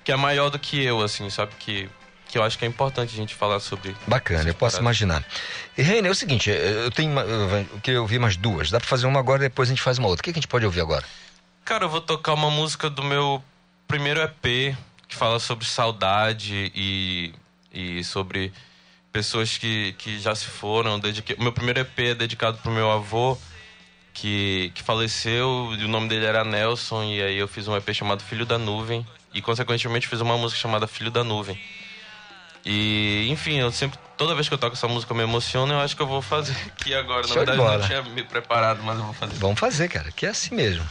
que é maior do que eu, assim, sabe? Que, que eu acho que é importante a gente falar sobre. Bacana, eu posso imaginar. E Reine, é o seguinte, eu tenho uma, eu queria ouvir mais duas. Dá pra fazer uma agora e depois a gente faz uma outra. O que, que a gente pode ouvir agora? Cara, eu vou tocar uma música do meu primeiro EP que fala sobre saudade e, e sobre pessoas que, que já se foram. O meu primeiro EP é dedicado pro meu avô que, que faleceu e o nome dele era Nelson e aí eu fiz um EP chamado Filho da Nuvem e consequentemente fiz uma música chamada Filho da Nuvem. E, enfim, eu sempre, toda vez que eu toco essa música eu me emociono eu acho que eu vou fazer aqui agora. Na Show verdade, eu não tinha me preparado, mas eu vou fazer. Vamos fazer, cara, que é assim mesmo.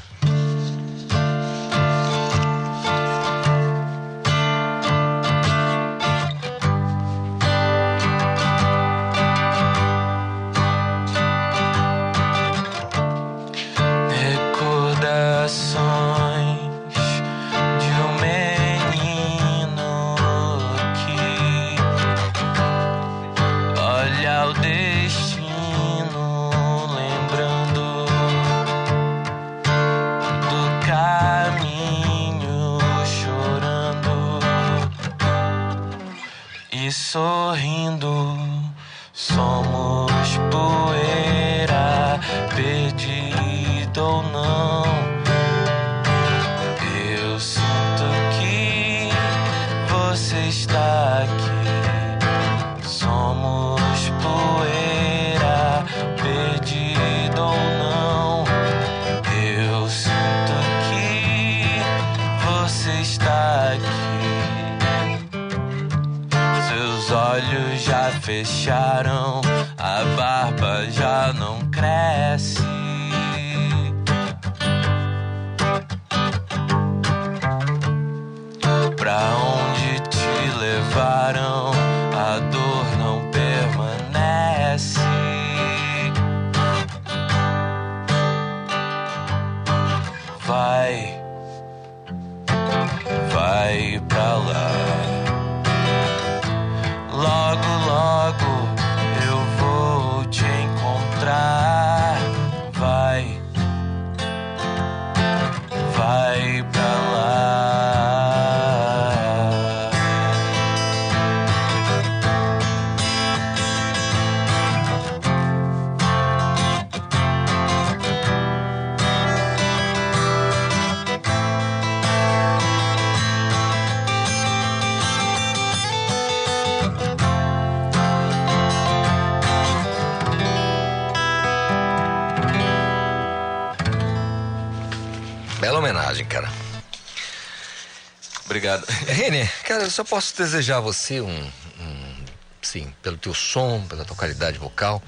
Eu só posso desejar a você um, um sim, pelo teu som, pela tua qualidade vocal,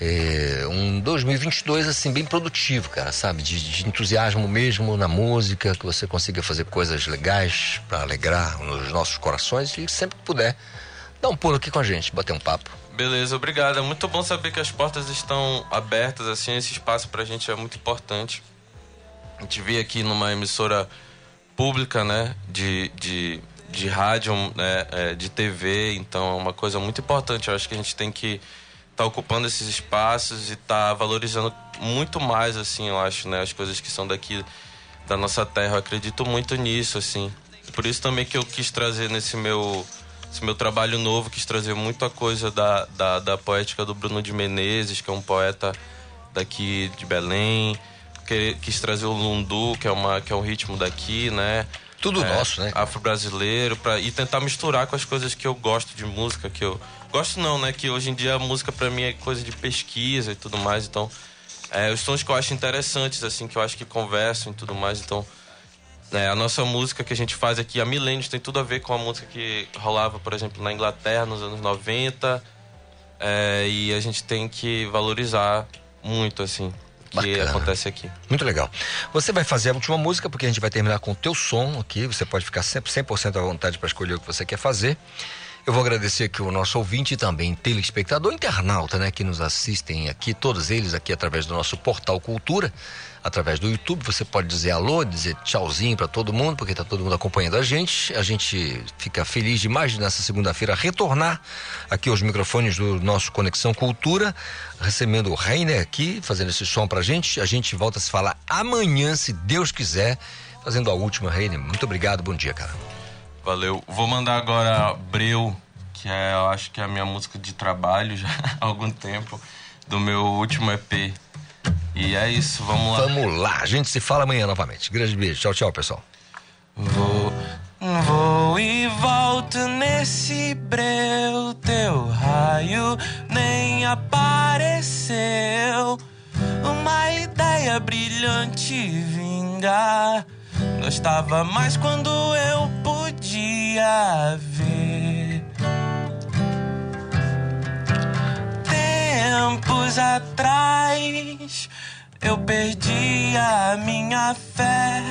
é, um 2022 assim bem produtivo, cara, sabe? De, de, entusiasmo mesmo na música, que você consiga fazer coisas legais para alegrar os nossos corações e sempre que puder, dá um pulo aqui com a gente, bater um papo. Beleza, obrigado. É muito bom saber que as portas estão abertas, assim, esse espaço pra gente é muito importante. A gente vê aqui numa emissora pública, né, de, de, de rádio, né, é, de TV, então é uma coisa muito importante. Eu acho que a gente tem que estar tá ocupando esses espaços e estar tá valorizando muito mais, assim, eu acho, né, as coisas que são daqui da nossa terra. Eu acredito muito nisso, assim. Por isso também que eu quis trazer nesse meu esse meu trabalho novo, quis trazer muita coisa da, da, da poética do Bruno de Menezes, que é um poeta daqui de Belém. Quis trazer o lundu, que é, uma, que é um ritmo daqui, né? Tudo é, nosso, né? Afro-brasileiro, e tentar misturar com as coisas que eu gosto de música, que eu. Gosto não, né? Que hoje em dia a música para mim é coisa de pesquisa e tudo mais, então. É, os sons que eu acho interessantes, assim, que eu acho que conversam e tudo mais, então é, a nossa música que a gente faz aqui há milênios tem tudo a ver com a música que rolava, por exemplo, na Inglaterra nos anos 90. É, e a gente tem que valorizar muito, assim, o que Bacana. acontece aqui. Muito legal. Você vai fazer a última música, porque a gente vai terminar com o teu som aqui. Você pode ficar sempre 100% à vontade para escolher o que você quer fazer. Eu vou agradecer aqui o nosso ouvinte e também telespectador, internauta, né, que nos assistem aqui, todos eles aqui através do nosso portal Cultura através do YouTube. Você pode dizer alô, dizer tchauzinho para todo mundo, porque está todo mundo acompanhando a gente. A gente fica feliz demais nessa segunda-feira retornar aqui aos microfones do nosso Conexão Cultura, recebendo o Reiner aqui, fazendo esse som pra gente. A gente volta a se falar amanhã, se Deus quiser, fazendo a última, Reiner. Muito obrigado, bom dia, cara. Valeu. Vou mandar agora Breu, que é, eu acho que é a minha música de trabalho já há algum tempo, do meu último EP. E é isso, vamos lá. Vamos lá, a gente se fala amanhã novamente. Grande beijo, tchau, tchau, pessoal. Vou, vou e volto nesse breu, teu raio nem apareceu. Uma ideia brilhante vingar. Gostava mais quando eu podia ver. Tempos atrás eu perdi a minha fé.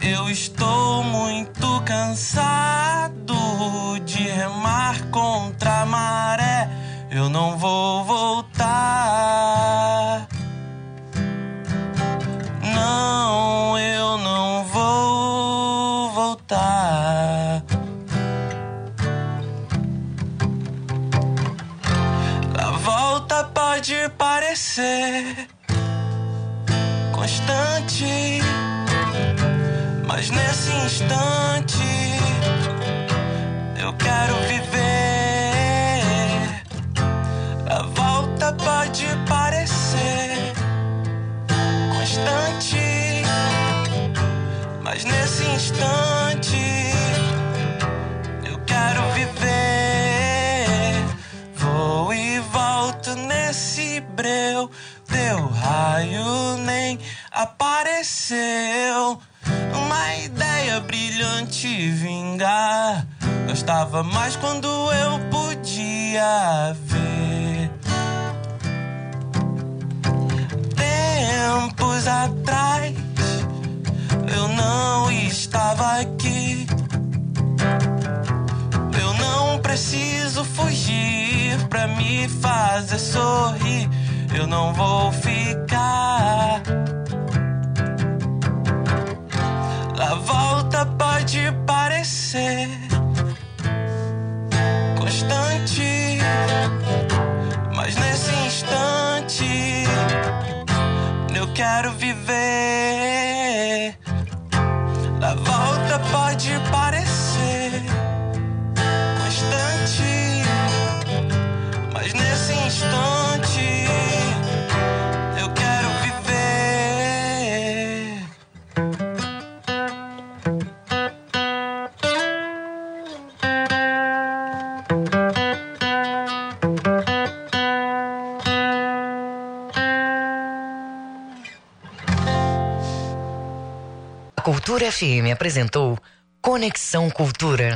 Eu estou muito cansado de remar contra a maré. Eu não vou voltar. Não, pode parecer constante. Mas nesse instante eu quero viver. A volta pode parecer constante. Mas nesse instante breu teu raio nem apareceu. Uma ideia brilhante vingar. Gostava mais quando eu podia ver. Tempos atrás eu não estava aqui. Eu não preciso fugir pra me fazer sorrir eu não vou ficar. A volta pode parecer constante, mas nesse instante eu quero viver. A volta pode parecer Cultura FM apresentou Conexão Cultura.